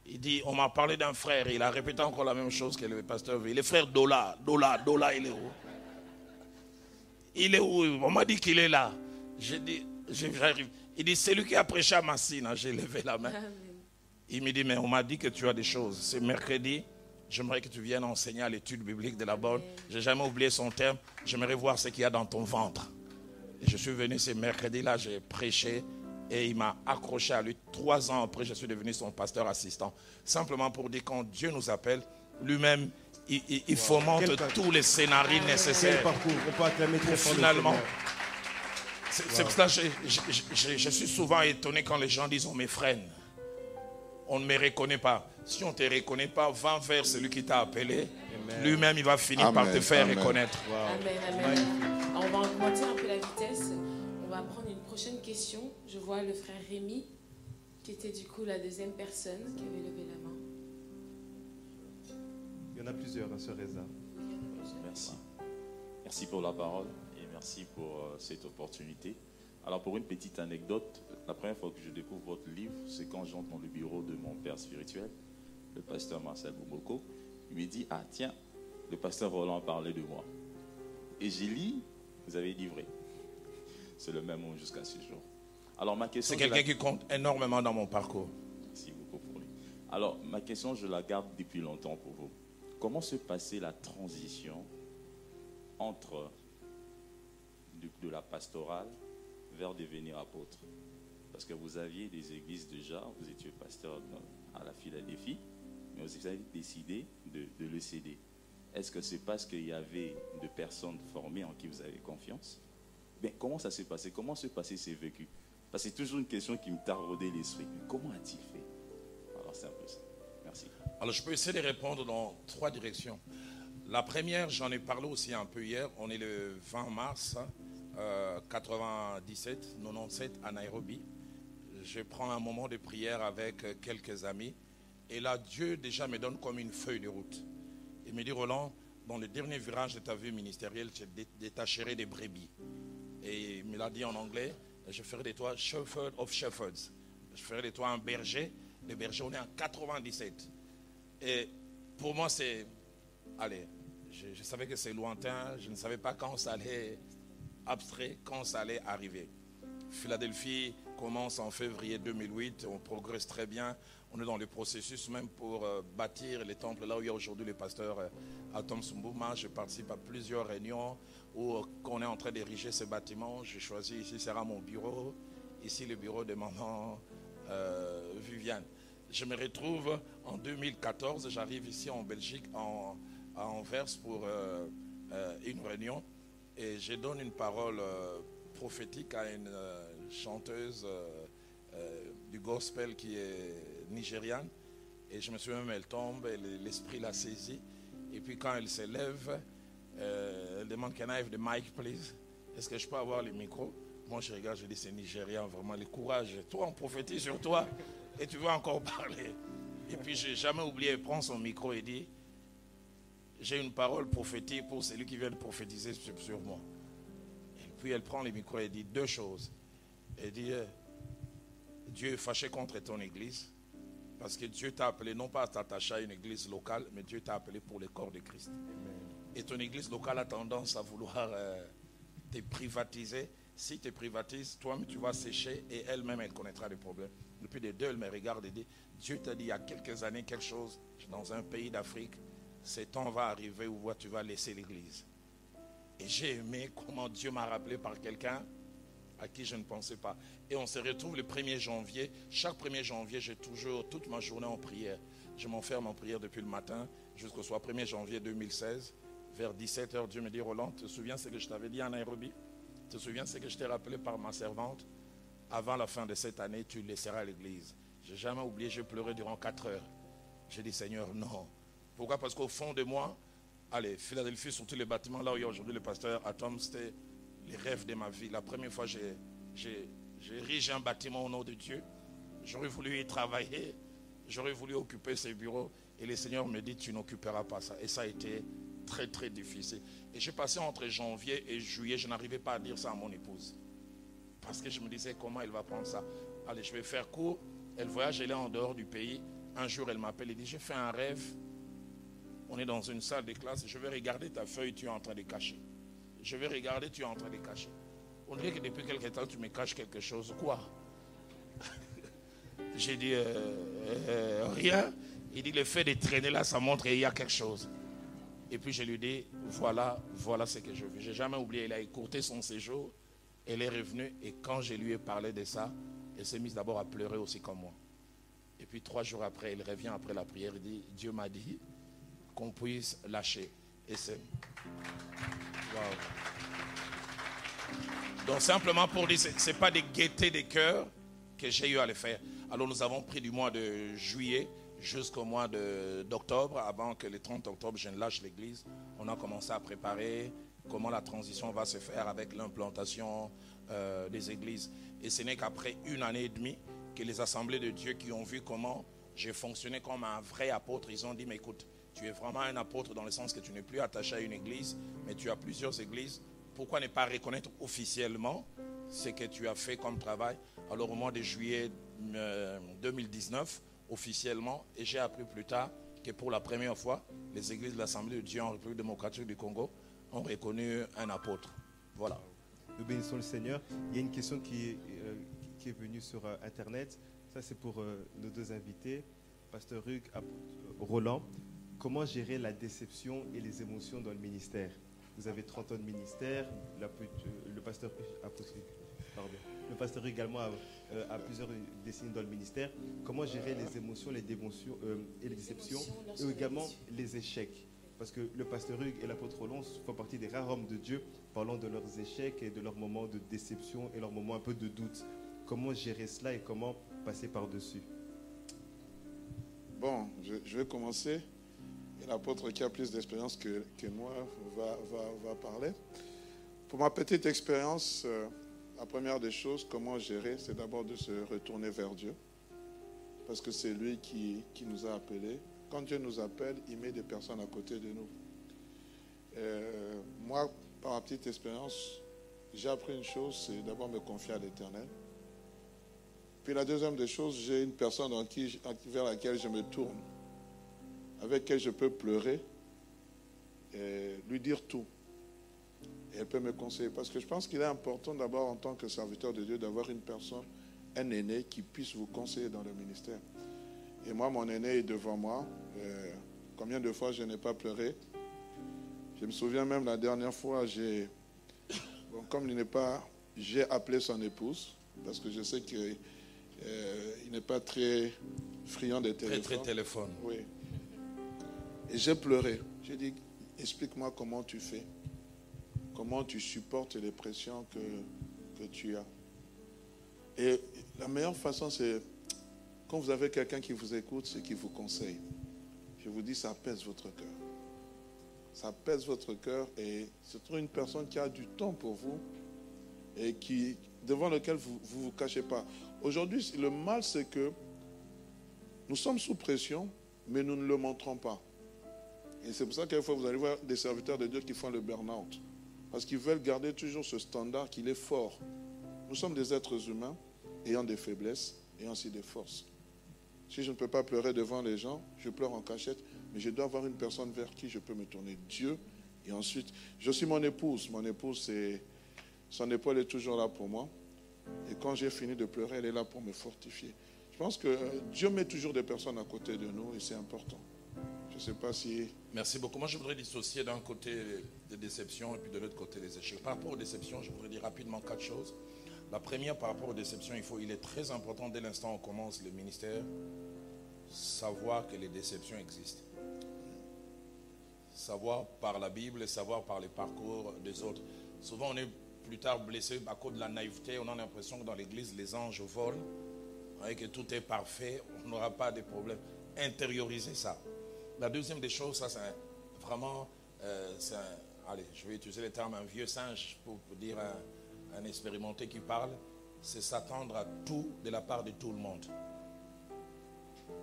Il dit, on m'a parlé d'un frère. Il a répété encore la même chose que le pasteur. Il est frère Dola. Dola, Dola, il est où? Il est où? On m'a dit qu'il est là. J'ai dit, j'arrive. Il dit, c'est lui qui a prêché à Massine. J'ai levé la main. Il me dit, mais on m'a dit que tu as des choses. C'est mercredi. J'aimerais que tu viennes enseigner à l'étude biblique de la bonne. Je n'ai jamais oublié son terme. J'aimerais voir ce qu'il y a dans ton ventre. Et je suis venu ce mercredi-là, j'ai prêché et il m'a accroché à lui. Trois ans après, je suis devenu son pasteur assistant. Simplement pour dire quand Dieu nous appelle, lui-même, il, il- il fomente tous les scénarios Quel nécessaires. parcours On peut le Finalement. C'est pour ça que je, je- je- je suis souvent étonné quand les gens disent on me freine. On ne me reconnaît pas. Si on ne te reconnaît pas, va vers celui qui t'a appelé. Lui-même, il va finir par te faire amen. reconnaître. Amen, amen. On va augmenter un peu la vitesse. On va prendre une prochaine question. Je vois le frère Rémi, qui était du coup la deuxième personne qui avait levé la main. Il y en a plusieurs, hein, sur Reza. Merci. Merci pour la parole merci pour euh, cette opportunité. Alors pour une petite anecdote, la première fois que je découvre votre livre, c'est quand j'entre dans le bureau de mon père spirituel, le pasteur Marcel Boumoko. Il me dit, ah tiens, le pasteur Roland a parlé de moi. Et j'ai lu, vous avez livré. C'est le même mot jusqu'à ce jour. Alors ma question... C'est la- quelqu'un qui compte énormément dans mon parcours. Merci beaucoup pour lui. Alors, ma question, je la garde depuis longtemps pour vous. Comment se passait la transition entre de, la pastorale vers devenir apôtre Parce que vous aviez des églises déjà, vous étiez pasteur à la Philadelphie, mais vous avez décidé de, le céder. Est-ce que c'est parce qu'il y avait de personnes formées en qui vous avez confiance? Mais comment ça s'est passé? Comment se passait ces vécus Parce que c'est toujours une question qui me taraudait l'esprit. Comment a-t-il fait? Alors c'est un peu ça. Merci. Alors, je peux essayer de répondre dans trois directions. La première, j'en ai parlé aussi un peu hier. On est le 20 mars hein, euh, 97, 97 à Nairobi. Je prends un moment de prière avec euh, quelques amis. Et là, Dieu déjà me donne comme une feuille de route. Il me dit, Roland, dans le dernier virage de ta vie ministérielle, je dé- détacherai des brebis. Et il me l'a dit en anglais, je ferai de toi shepherd of shepherds. Je ferai de toi un berger. Les bergers, on est en 97. Et pour moi, c'est. Allez, je, je savais que c'est lointain. Je ne savais pas quand ça allait abstrait, quand ça allait arriver. Philadelphie commence en février 2008. On progresse très bien. On est dans le processus même pour euh, bâtir les temples là où il y a aujourd'hui le pasteur euh, Atom Sumbuma. Je participe à plusieurs réunions où euh, on est en train d'ériger ce bâtiment. J'ai choisi ici sera mon bureau. Ici le bureau de maman Viviane. Je me retrouve en 2014. J'arrive ici en Belgique, en, à Anvers pour une réunion. Et je donne une parole euh, prophétique à une euh, chanteuse euh, du gospel qui est nigériane. Et je me souviens même, elle tombe, l'esprit la saisit. Et puis quand elle se lève, elle demande Can I have the mic, please? Est-ce que je peux avoir le micro? Moi, je regarde, je dis C'est nigérian, vraiment, le courage. Toi, on prophétise sur toi et tu veux encore parler? Et puis, j'ai jamais oublié, elle prend son micro et dit J'ai une parole prophétique pour celui qui vient de prophétiser sur, moi. Et puis, elle prend le micro et dit deux choses. Elle dit euh, Dieu est fâché contre ton église parce que Dieu t'a appelé non pas à t'attacher à une église locale, mais Dieu t'a appelé pour le corps de Christ. Et ton église locale a tendance à vouloir euh, te privatiser. Si tu privatises, toi-même tu vas sécher et elle-même elle connaîtra les problèmes. Depuis les deux, elle me regarde et dit Dieu t'a dit il y a quelques années quelque chose dans un pays d'Afrique ce temps va arriver où tu vas laisser l'église. Et j'ai aimé comment Dieu m'a rappelé par quelqu'un à qui je ne pensais pas. Et on se retrouve le 1er janvier. Chaque 1er janvier, j'ai toujours toute ma journée en prière. Je m'enferme en prière depuis le matin jusqu'au soir 1er janvier 2016. Vers 17h, Dieu me dit, Roland, te souviens ce que je t'avais dit en Nairobi? Te souviens ce que je t'ai rappelé par ma servante? Avant la fin de cette année, tu laisseras l'église. J'ai jamais oublié, j'ai pleuré durant 4 heures. J'ai dit, Seigneur, non. Pourquoi? Parce qu'au fond de moi, allez, Philadelphie, surtout les bâtiments, là où il y a aujourd'hui le pasteur Atom, c'était les rêves de ma vie. La première fois, j'ai, j'ai un bâtiment au nom de Dieu. J'aurais voulu y travailler. J'aurais voulu occuper ces bureaux. Et le Seigneur me dit, tu n'occuperas pas ça. Et ça a été très, très difficile. Et j'ai passé entre janvier et juillet, je n'arrivais pas à dire ça à mon épouse. Parce que je me disais, comment elle va prendre ça? Allez, je vais faire court. Elle voyage, elle est en dehors du pays. Un jour, elle m'appelle et dit, j'ai fait un rêve. On est dans une salle de classe. Je vais regarder ta feuille, tu es en train de cacher. Je vais regarder, tu es en train de cacher. On dirait que depuis quelque temps, tu me caches quelque chose. Quoi? J'ai dit, euh, euh, rien. Il dit, le fait de traîner là, ça montre qu'il y a quelque chose. Et puis je lui dis, voilà, voilà ce que je veux. J'ai jamais oublié, il a écourté son séjour. Elle est revenue et quand je lui ai parlé de ça, elle s'est mise d'abord à pleurer aussi comme moi. Et puis trois jours après, elle revient après la prière et dit, Dieu m'a dit qu'on puisse lâcher. Et c'est... Donc simplement pour dire, ce n'est pas des gaietés de cœur que j'ai eu à le faire. Alors nous avons pris du mois de juillet jusqu'au mois d'octobre, avant que le 30 octobre je ne lâche l'église. On a commencé à préparer comment la transition va se faire avec l'implantation euh, des églises. Et ce n'est qu'après une année et demie que les assemblées de Dieu qui ont vu comment j'ai fonctionné comme un vrai apôtre, ils ont dit, mais écoute, tu es vraiment un apôtre dans le sens que tu n'es plus attaché à une église, mais tu as plusieurs églises. Pourquoi ne pas reconnaître officiellement ce que tu as fait comme travail? Alors au mois de juillet 2019, euh, officiellement, et j'ai appris plus tard que pour la première fois, les églises de l'Assemblée de Dieu en République démocratique du Congo ont reconnu un apôtre. Voilà. Nous bénissons le Seigneur. Il y a une question qui est, euh, est venue sur euh, Internet. Ça, c'est pour nos deux invités, Pasteur Hugues, Roland. Comment gérer la déception et les émotions dans le ministère. Vous avez 30 ans de ministère, le pasteur, le pasteur également euh, a, plusieurs décennies dans le ministère. Comment gérer les émotions, les démotions euh, et les déceptions et également les échecs? Parce que le pasteur Hugues et l'apôtre Roland font partie des rares hommes de Dieu parlant de leurs échecs et de leurs moments de déception et leurs moments un peu de doute. Comment gérer cela et comment passer par-dessus? Bon, je vais commencer l'apôtre qui a plus d'expérience que, moi va, parler. Pour ma petite expérience, euh, la première des choses, comment gérer, c'est d'abord de se retourner vers Dieu. Parce que c'est lui qui, nous a appelés. Quand Dieu nous appelle, il met des personnes à côté de nous. Euh, moi, par ma petite expérience, j'ai appris une chose, c'est d'abord me confier à l'Éternel. Puis la deuxième des choses, j'ai une personne vers laquelle je me tourne avec elle je peux pleurer et lui dire tout. Et elle peut me conseiller. Parce que je pense qu'il est important d'abord, en tant que serviteur de Dieu, d'avoir une personne, un aîné, qui puisse vous conseiller dans le ministère. Et moi, mon aîné est devant moi. Euh, combien de fois je n'ai pas pleuré? Je me souviens même la dernière fois, j'ai. comme il n'est pas. J'ai appelé son épouse, parce que je sais qu'il euh, n'est pas très friand des téléphones. Très, très téléphone. Oui. Et j'ai pleuré. J'ai dit, explique-moi comment tu fais. Comment tu supportes les pressions que, que tu as. Et la meilleure façon, c'est quand vous avez quelqu'un qui vous écoute, c'est qui vous conseille. Je vous dis, ça pèse votre cœur. Ça pèse votre cœur et c'est une personne qui a du temps pour vous et qui, devant lequel vous ne vous, vous cachez pas. Aujourd'hui, le mal, c'est que nous sommes sous pression, mais nous ne le montrons pas. Et c'est pour ça fois vous allez voir des serviteurs de Dieu qui font le burn-out. Parce qu'ils veulent garder toujours ce standard qu'il est fort. Nous sommes des êtres humains ayant des faiblesses, ayant aussi des forces. Si je ne peux pas pleurer devant les gens, je pleure en cachette, mais je dois avoir une personne vers qui je peux me tourner. Dieu. Et ensuite, je suis mon épouse. Mon épouse, son épaule est toujours là pour moi. Et quand j'ai fini de pleurer, elle est là pour me fortifier. Je pense que Dieu met toujours des personnes à côté de nous et c'est important. Merci beaucoup. Moi, je voudrais dissocier d'un côté des déceptions et puis de l'autre côté les échecs. Par rapport aux déceptions, je voudrais dire rapidement quatre choses. La première, par rapport aux déceptions, il, faut, il est très important, dès l'instant où on commence le ministère, savoir que les déceptions existent. Savoir par la Bible savoir par les parcours des autres. Souvent, on est plus tard blessé à cause de la naïveté. On a l'impression que dans l'église, les anges volent et que tout est parfait. On n'aura pas de problème. Intérioriser ça. La deuxième des choses, ça c'est vraiment, euh, allez, je vais utiliser le terme un vieux singe pour, dire un, un expérimenté qui parle, c'est s'attendre à tout de la part de tout le monde.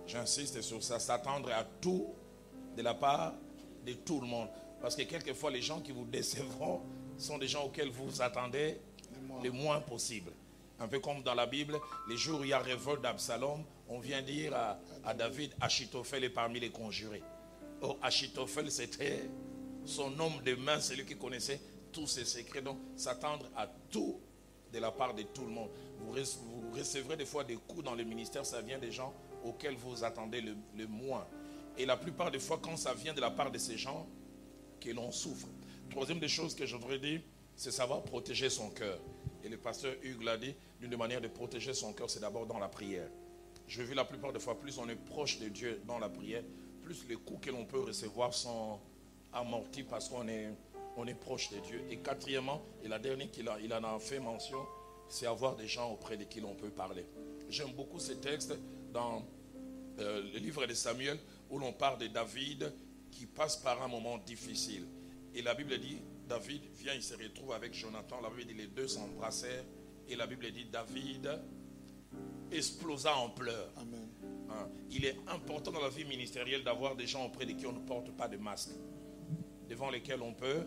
J'insiste sur ça, s'attendre à tout de la part de tout le monde. Parce que quelquefois, les gens qui vous décevront sont des gens auxquels vous attendez le moins possible. Un peu comme dans la Bible, les jours où il y a révolte d'Absalom, on vient dire à, David, Achitophel est parmi les conjurés. Oh, Achitophel, c'était son homme de main, celui qui connaissait tous ses secrets. Donc, s'attendre à tout de la part de tout le monde. Vous, recevrez des fois des coups dans le ministère, ça vient des gens auxquels vous attendez le, le moins. Et la plupart des fois, quand ça vient de la part de ces gens, que l'on souffre. Troisième des choses que je voudrais dire, c'est savoir protéger son cœur. Et le pasteur Hugues l'a dit, l'une des manières de protéger son cœur, c'est d'abord dans la prière. Je vu la plupart des fois, plus on est proche de Dieu dans la prière, plus les coups que l'on peut recevoir sont amortis parce qu'on est, proche de Dieu. Et quatrièmement, et la dernière qu'il il en a fait mention, c'est avoir des gens auprès de qui l'on peut parler. J'aime beaucoup ces textes dans euh, le livre de Samuel où l'on parle de David qui passe par un moment difficile. Et la Bible dit, David vient, il se retrouve avec Jonathan. La Bible dit, les deux s'embrassèrent. Et la Bible dit, David explosa en pleurs. Hein? Il est important dans la vie ministérielle d'avoir des gens auprès de qui on ne porte pas de masque, devant lesquels on peut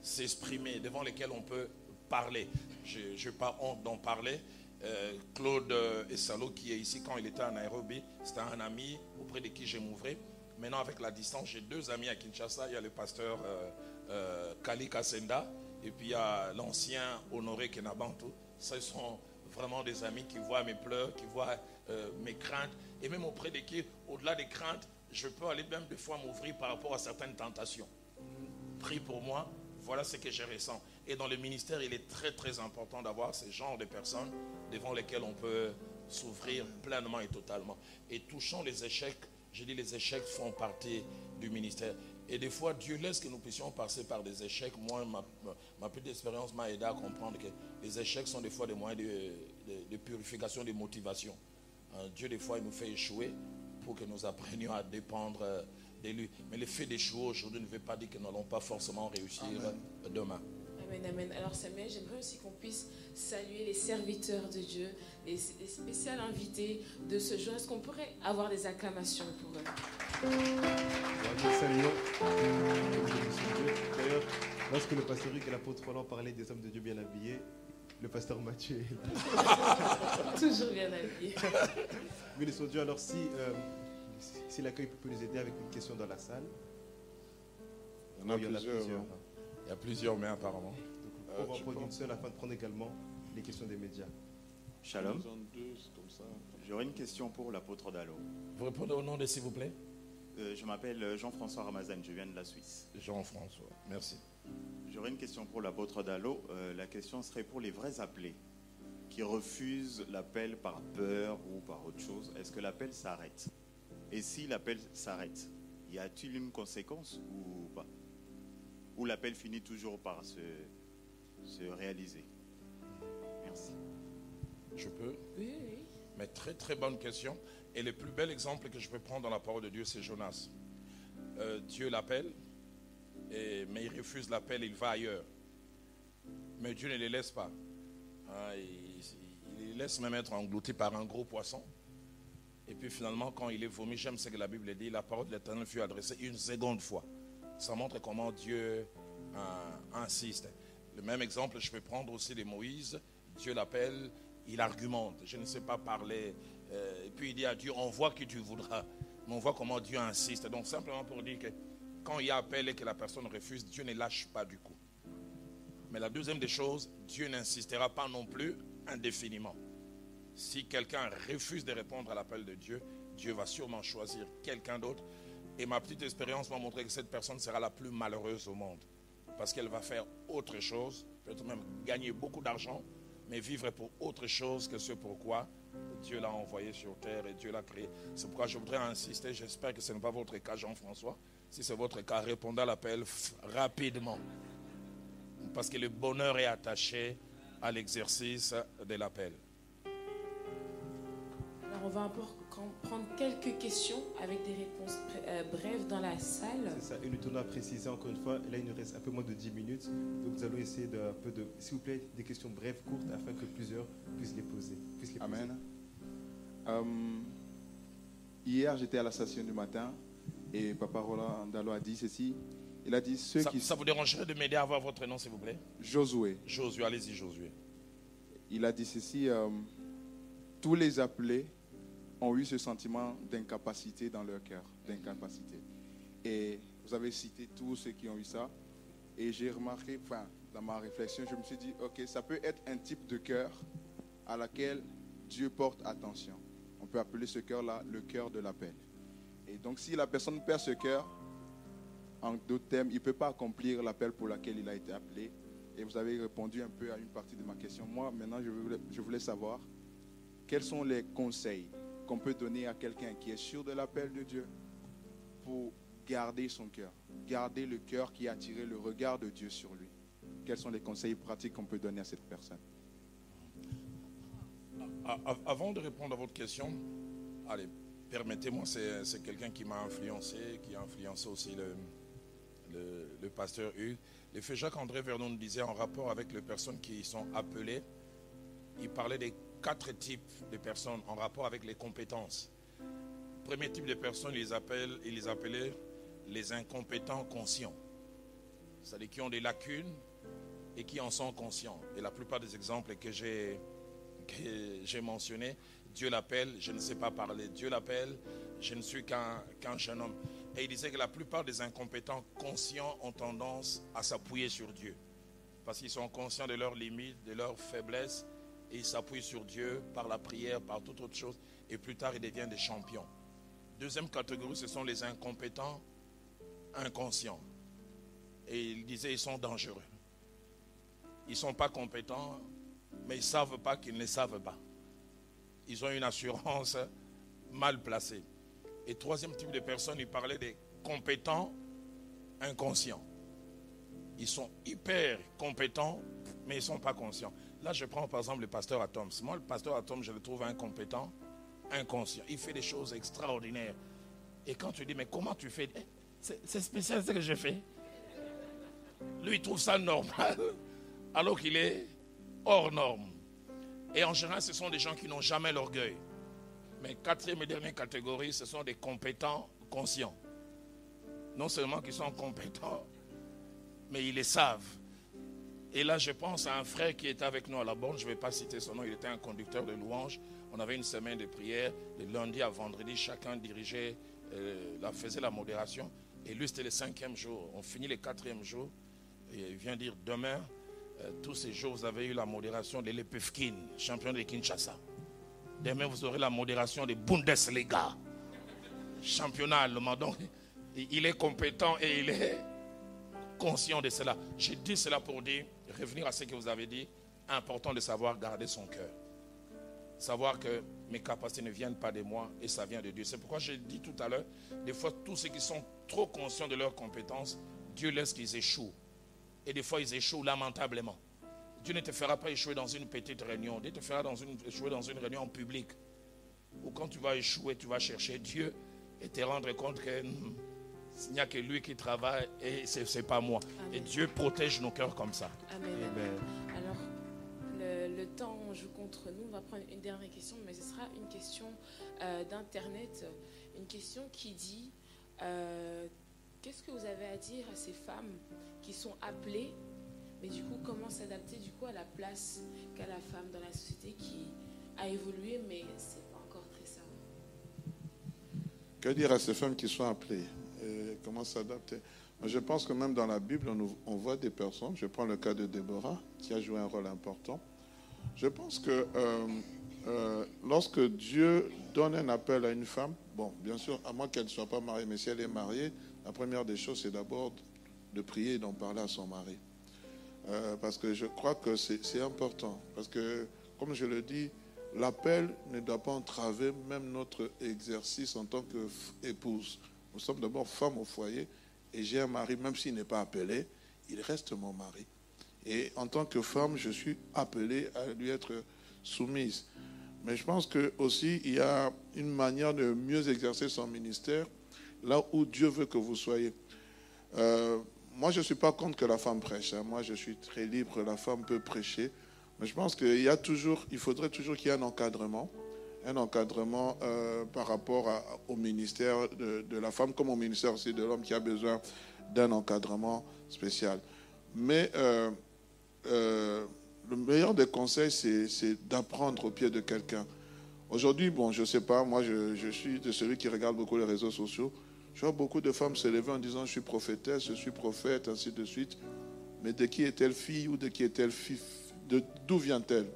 s'exprimer, devant lesquels on peut parler. Je n'ai pas honte d'en parler. Euh, Claude Essalo, qui est ici quand il était à Nairobi, c'était un ami auprès de qui je m'ouvrais. Maintenant, avec la distance, j'ai deux amis à Kinshasa. Il y a le pasteur euh, euh, Kali Kasenda et puis il y a l'ancien Honoré Kenabantu. Ce sont vraiment des amis qui voient mes pleurs, qui voient euh, mes craintes. Et même auprès de qui, au-delà des craintes, je peux aller même des fois m'ouvrir par rapport à certaines tentations. Prie pour moi, voilà ce que je ressens. Et dans le ministère, il est très très important d'avoir ce genre de personnes devant lesquelles on peut s'ouvrir pleinement et totalement. Et touchant les échecs, je dis les échecs font partie du ministère. Et des fois, Dieu laisse que nous puissions passer par des échecs. Moi, ma, petite expérience m'a aidé à comprendre que les échecs sont des fois des moyens de, purification, de motivation. Hein, Dieu, des fois, il nous fait échouer pour que nous apprenions à dépendre euh, de lui. Mais le fait d'échouer aujourd'hui ne veut pas dire que nous n'allons pas forcément réussir demain. Amen, amen. Alors Samuel, j'aimerais aussi qu'on puisse saluer les serviteurs de Dieu, les, les spéciaux invités de ce jour. Est-ce qu'on pourrait avoir des acclamations pour eux? D'ailleurs, lorsque le pasteur Hugues et l'apôtre Roland parlaient des hommes de Dieu bien habillés, le pasteur Mathieu est là. Toujours bien habillé. Ministre Dieu, alors si, euh, si l'accueil peut nous aider avec une question dans la salle. Il y en a, plusieurs. Il y a plusieurs, mais apparemment. on va prendre une seule afin de prendre également les questions des médias. Shalom. J'aurais une question pour l'apôtre Dalo. Vous répondez au nom de s'il vous plaît euh, Je m'appelle Jean-François Ramazan, je viens de la Suisse. Jean-François, merci. J'aurais une question pour l'apôtre Dalo. Euh, la question serait pour les vrais appelés qui refusent l'appel par peur ou par autre chose. Est-ce que l'appel s'arrête? Et si l'appel s'arrête, y a-t-il une conséquence ou pas? Où l'appel finit toujours par se, se réaliser? Merci. Je peux? Oui, oui. Mais très très bonne question. Et le plus bel exemple que je peux prendre dans la parole de Dieu, c'est Jonas. Euh, Dieu l'appelle, mais il refuse l'appel, il va ailleurs. Mais Dieu ne les laisse pas. Hein, il, les laisse même être englouti par un gros poisson. Et puis finalement, quand il est vomi, j'aime ce que la Bible dit, la parole de l'Éternel fut adressée une seconde fois. Ça montre comment Dieu euh, insiste. Le même exemple, je peux prendre aussi de Moïse. Dieu l'appelle, il argumente. Je ne sais pas parler. Euh, et puis il dit à Dieu, on voit que tu voudras. Mais on voit comment Dieu insiste. Donc simplement pour dire que quand il y a appel et que la personne refuse, Dieu ne lâche pas du coup. Mais la deuxième des choses, Dieu n'insistera pas non plus indéfiniment. Si quelqu'un refuse de répondre à l'appel de Dieu, Dieu va sûrement choisir quelqu'un d'autre Et ma petite expérience m'a montré que cette personne sera la plus malheureuse au monde. Parce qu'elle va faire autre chose, peut-être même gagner beaucoup d'argent, mais vivre pour autre chose que ce pourquoi Dieu l'a envoyé sur terre et Dieu l'a créé. C'est pourquoi je voudrais insister, j'espère que ce n'est pas votre cas, Jean-François. Si c'est votre cas, répondez à l'appel rapidement. Parce que le bonheur est attaché à l'exercice de l'appel. Alors on va encore prendre quelques questions avec des réponses euh, brèves dans la salle. C'est ça, et nous tenons à préciser encore une fois, là il nous reste un peu moins de 10 minutes, donc nous allons essayer de, un peu de, s'il vous plaît, des questions brèves, courtes, afin que plusieurs puissent les poser. Puissent les Amen. Euh, hier j'étais à la station du matin et Papa Roland Dalo a dit ceci. Il a dit ceux ça, qui... Ça vous dérangerait de m'aider à avoir votre nom, s'il vous plaît? Josué. Josué, allez-y, Josué. Il a dit ceci. Euh, tous les appelés ont eu ce sentiment d'incapacité dans leur cœur, d'incapacité. Et vous avez cité tous ceux qui ont eu ça. Et j'ai remarqué, enfin, dans ma réflexion, je me suis dit, ok, ça peut être un type de cœur à laquelle Dieu porte attention. On peut appeler ce cœur-là le cœur de l'appel. Et donc, si la personne perd ce cœur, en d'autres termes, il ne peut pas accomplir l'appel pour lequel il a été appelé. Et vous avez répondu un peu à une partie de ma question. Moi, maintenant, je voulais, savoir quels sont les conseils qu'on peut donner à quelqu'un qui est sûr de l'appel de Dieu pour garder son cœur, garder le cœur qui a attiré le regard de Dieu sur lui? Quels sont les conseils pratiques qu'on peut donner à cette personne? Avant de répondre à votre question, allez, permettez-moi, c'est quelqu'un qui m'a influencé, qui a influencé aussi le, le, le pasteur Hugues. Le fait Jacques-André Vernon disait en rapport avec les personnes qui sont appelées, il parlait des quatre types de personnes en rapport avec les compétences. Premier type de personnes, il les, appelait les incompétents conscients. C'est-à-dire qui ont des lacunes et qui en sont conscients. Et la plupart des exemples que j'ai, que j'ai mentionnés, Dieu l'appelle, je ne sais pas parler. Dieu l'appelle, je ne suis qu'un, qu'un jeune homme. Et il disait que la plupart des incompétents conscients ont tendance à s'appuyer sur Dieu. Parce qu'ils sont conscients de leurs limites, de leurs faiblesses et ils s'appuient sur Dieu par la prière, par toute autre chose, et plus tard ils deviennent des champions. Deuxième catégorie, ce sont les incompétents inconscients. Et il disait, ils sont dangereux. Ils ne sont pas compétents, mais ils ne savent pas qu'ils ne savent pas. Ils ont une assurance mal placée. Et troisième type de personnes, il parlait des compétents inconscients. Ils sont hyper compétents, mais ils ne sont pas conscients. Là, je prends par exemple le pasteur Atoms. Moi, le pasteur Atoms, je le trouve incompétent, inconscient. Il fait des choses extraordinaires. Et quand tu dis, mais comment tu fais? Eh, C'est spécial ce que je fais. Lui, il trouve ça normal, alors qu'il est hors norme. Et en général, ce sont des gens qui n'ont jamais l'orgueil. Mais quatrième et dernière catégorie, ce sont des compétents conscients. Non seulement qu'ils sont compétents, mais ils les savent. Et là, je pense à un frère qui était avec nous à la borne, je ne vais pas citer son nom, il était un conducteur de louanges. On avait une semaine de prière, de lundi à vendredi, chacun dirigeait, euh, faisait la modération. Et lui, c'était le cinquième jour. On finit le quatrième jour. Et il vient dire demain, euh, tous ces jours, vous avez eu la modération de l'Epefkin, champion de Kinshasa. Demain, vous aurez la modération de Bundesliga, championnat allemand. Donc, il est compétent et il est conscient de cela. J'ai dit cela pour dire, revenir à ce que vous avez dit, important de savoir garder son cœur. Savoir que mes capacités ne viennent pas de moi et ça vient de Dieu. C'est pourquoi j'ai dit tout à l'heure, des fois, tous ceux qui sont trop conscients de leurs compétences, Dieu laisse qu'ils échouent. Et des fois, ils échouent lamentablement. Dieu ne te fera pas échouer dans une petite réunion. Dieu te fera dans une, échouer dans une réunion public. Ou quand tu vas échouer, tu vas chercher Dieu et te rendre compte que hmm, il n'y a que lui qui travaille et ce n'est pas moi. Et Dieu protège nos cœurs comme ça. Amen. Alors, le, temps joue contre nous. On va prendre une dernière question, mais ce sera une question euh, d'Internet. Une question qui dit euh, Qu'est-ce que vous avez à dire à ces femmes qui sont appelées, mais du coup, comment s'adapter du coup à la place qu'a la femme dans la société qui a évolué, mais c'est pas encore très ça Que dire à ces femmes qui sont appelées? Comment s'adapter? Je pense que même dans la Bible, on, voit des personnes, je prends le cas de Déborah, qui a joué un rôle important. Je pense que euh, euh, lorsque Dieu donne un appel à une femme, bon, bien sûr, à moins qu'elle ne soit pas mariée, mais si elle est mariée, la première des choses, c'est d'abord de prier et d'en parler à son mari. Euh, parce que je crois que c'est important. Parce que, comme je le dis, l'appel ne doit pas entraver même notre exercice en tant qu'épouse. Nous sommes d'abord femmes au foyer et j'ai un mari, même s'il n'est pas appelé, il reste mon mari. Et en tant que femme, je suis appelée à lui être soumise. Mais je pense que aussi il y a une manière de mieux exercer son ministère là où Dieu veut que vous soyez. Euh, moi, je ne suis pas contre que la femme prêche. Hein. Moi, je suis très libre. La femme peut prêcher. Mais je pense qu'il y a toujours, il faudrait toujours qu'il y ait un encadrement, un encadrement euh, par rapport au ministère de, la femme, comme au ministère aussi de l'homme qui a besoin d'un encadrement spécial. Mais euh, le meilleur des conseils, c'est d'apprendre au pied de quelqu'un. Aujourd'hui, bon, je ne sais pas, moi, je, suis de celui qui regarde beaucoup les réseaux sociaux. Je vois beaucoup de femmes se lever en disant je suis prophétesse, je suis prophète, ainsi de suite. Mais de qui est-elle fille ou de qui est-elle fille D'où vient-elle?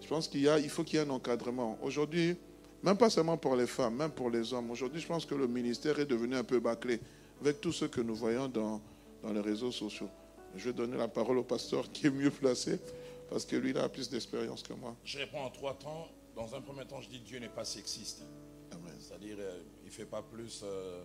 Je pense qu'il il faut qu'il y ait un encadrement. Aujourd'hui, même pas seulement pour les femmes, même pour les hommes. Aujourd'hui, je pense que le ministère est devenu un peu bâclé avec tout ce que nous voyons dans, dans les réseaux sociaux. Je vais donner la parole au pasteur qui est mieux placé parce que lui, il a plus d'expérience que moi. Je réponds en trois temps. Dans un premier temps, je dis Dieu n'est pas sexiste. C'est-à-dire, euh, il ne fait pas plus euh,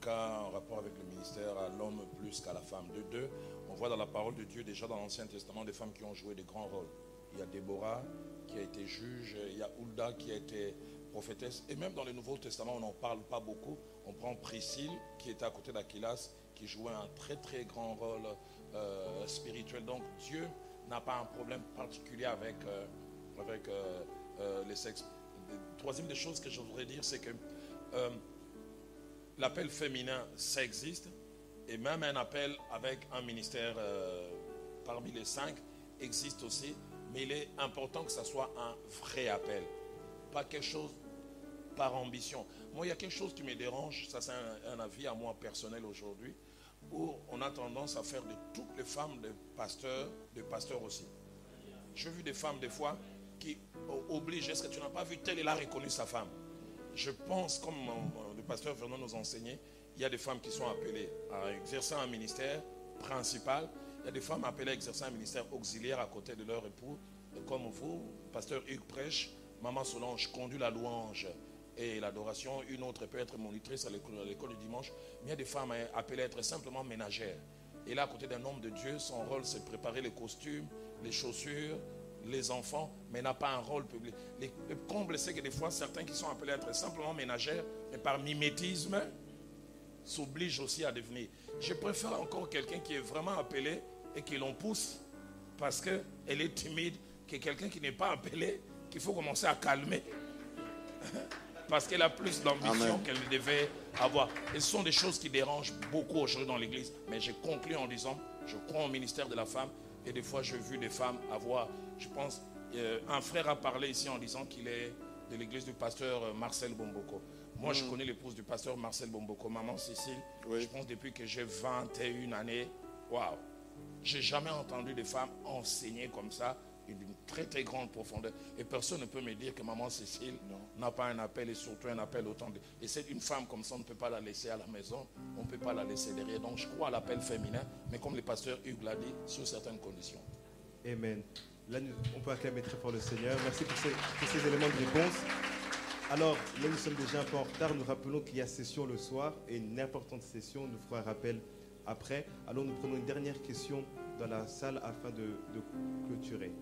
cas en rapport avec le ministère à l'homme plus qu'à la femme. De deux, on voit dans la parole de Dieu déjà dans l'Ancien Testament des femmes qui ont joué des grands rôles. Il y a Déborah qui a été juge, il y a Hulda qui a été prophétesse. Et même dans le Nouveau Testament, on n'en parle pas beaucoup. On prend Priscille qui était à côté d'Aquilas, qui jouait un très très grand rôle euh, spirituel. Donc Dieu n'a pas un problème particulier avec, euh, avec euh, les sexes. Troisième des choses que je voudrais dire, c'est que l'appel féminin, ça existe. Et même un appel avec un ministère euh, parmi les cinq existe aussi. Mais il est important que ça soit un vrai appel. Pas quelque chose par ambition. Moi, il y a quelque chose qui me dérange. Ça, c'est un, avis à moi personnel aujourd'hui. Où on a tendance à faire de toutes les femmes des pasteurs, des pasteurs aussi. J'ai vu des femmes, des fois, qui obligent. Est-ce que tu n'as pas vu telle, il a reconnu sa femme? Je pense, comme pasteur Vernon nous enseignait, il y a des femmes qui sont appelées à exercer un ministère principal. Il y a des femmes appelées à exercer un ministère auxiliaire à côté de leur époux. comme vous, pasteur Hugues prêche, maman Solange conduit la louange et l'adoration. Une autre peut être monitrice à l'école du dimanche. Mais il y a des femmes appelées à être simplement ménagères. Et là, à côté d'un homme de Dieu, son rôle, c'est préparer les costumes, les chaussures, les enfants, mais n'a pas un rôle public. Le comble, c'est que des fois, certains qui sont appelés à être simplement ménagères, mais par mimétisme, s'obligent aussi à devenir. Je préfère encore quelqu'un qui est vraiment appelé et qui l'on pousse parce qu'elle est timide, que quelqu'un qui n'est pas appelé, qu'il faut commencer à calmer. parce qu'elle a plus d'ambition qu'elle devait avoir. Et ce sont des choses qui dérangent beaucoup aujourd'hui dans l'Église. Mais j'ai conclu en disant, je crois au ministère de la femme. Et des fois, j'ai vu des femmes avoir je pense, euh, un frère a parlé ici en disant qu'il est de l'église du pasteur euh, Marcel Bomboko. Moi, je mm. connais l'épouse du pasteur Marcel Bomboko, maman Cécile. Je pense depuis que j'ai 21 années. Waouh! J'ai jamais entendu des femmes enseigner comme ça d'une très très grande profondeur. Et personne ne peut me dire que maman Cécile n'a pas un appel et surtout un appel autant de... Et c'est une femme comme ça, on ne peut pas la laisser à la maison, on ne peut pas la laisser derrière. Donc je crois à l'appel féminin, mais comme le pasteur Hugues l'a dit, sur certaines conditions. Amen. Là, on peut acclamer très fort le Seigneur. Merci pour ces, éléments de réponse. Alors, là, nous sommes déjà un peu en retard. Nous rappelons qu'il y a session le soir et une importante session. Nous ferons un rappel après. Alors, nous prenons une dernière question dans la salle afin de, clôturer.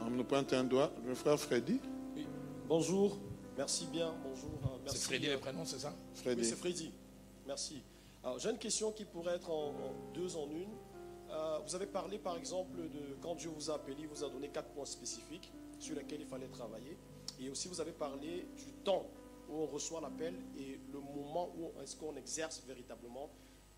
On nous pointe un doigt. Le frère Freddy. Oui. Bonjour. Merci bien. Bonjour. Hein. C'est Freddy le prénom, c'est ça Freddy. Oui, c'est Freddy. Merci. Alors, j'ai une question qui pourrait être en deux en une. Euh, vous avez parlé par exemple de quand Dieu vous a appelé, il vous a donné quatre points spécifiques sur lesquels il fallait travailler. Et aussi vous avez parlé du temps où on reçoit l'appel et le moment où est-ce qu'on exerce véritablement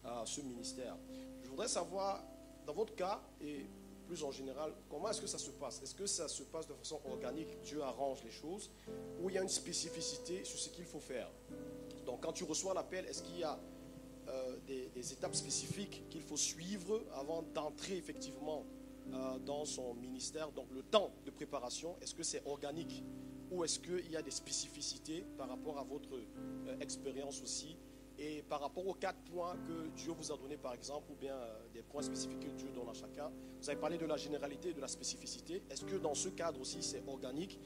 euh, ce ministère. Je voudrais savoir, dans votre cas et plus en général, comment est-ce que ça se passe? Est-ce que ça se passe de façon organique, Dieu arrange les choses, ou il y a une spécificité sur ce qu'il faut faire? Donc quand tu reçois l'appel, est-ce qu'il y a euh, des, étapes spécifiques qu'il faut suivre avant d'entrer effectivement euh, dans son ministère? Donc le temps de préparation, est-ce que c'est organique ou est-ce qu'il y a des spécificités par rapport à votre euh, expérience aussi et par rapport aux quatre points que Dieu vous a donnés, par exemple, ou bien euh, des points spécifiques que Dieu donne à chacun. Vous avez parlé de la généralité de la spécificité. Est-ce que dans ce cadre aussi, c'est organique?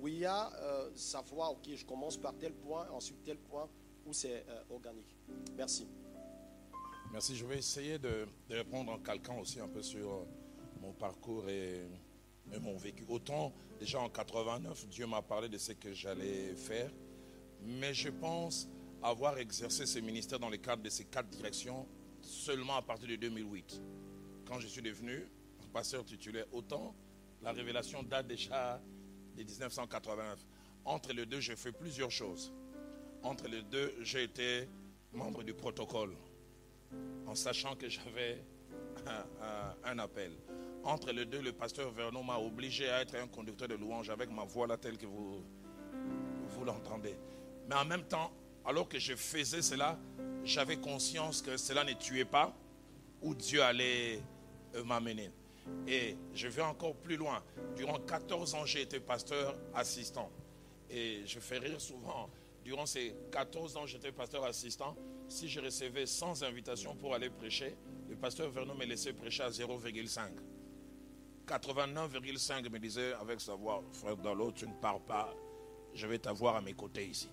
Ou il y a euh, savoir, ok, je commence par tel point, ensuite tel point, ou c'est euh, organique Merci. Merci. Je vais essayer de, de répondre en calquant aussi un peu sur euh, mon parcours et mon vécu. Autant, déjà en 89, Dieu m'a parlé de ce que j'allais faire, mais je pense avoir exercé ce ministère dans le cadre de ces quatre directions seulement à partir de 2008. Quand je suis devenu pasteur titulaire, autant la révélation date déjà de 1989. Entre les deux, j'ai fait plusieurs choses. Entre les deux, j'ai été membre du protocole, en sachant que j'avais un, appel. Entre les deux, le pasteur Vernon m'a obligé à être un conducteur de louange avec ma voix là telle que vous, vous l'entendez. Mais en même temps, alors que je faisais cela, j'avais conscience que cela ne tuait pas, où Dieu allait euh, m'amener. Et je vais encore plus loin. Durant 14 ans, j'ai été pasteur assistant. Et je fais rire souvent. Durant ces 14 ans, j'étais pasteur assistant. Si je recevais 100 invitations pour aller prêcher, le pasteur Vernon me laissait prêcher à 0,5. 89,5 me disait avec sa voix, frère Dalo, tu ne pars pas, je vais t'avoir à mes côtés ici.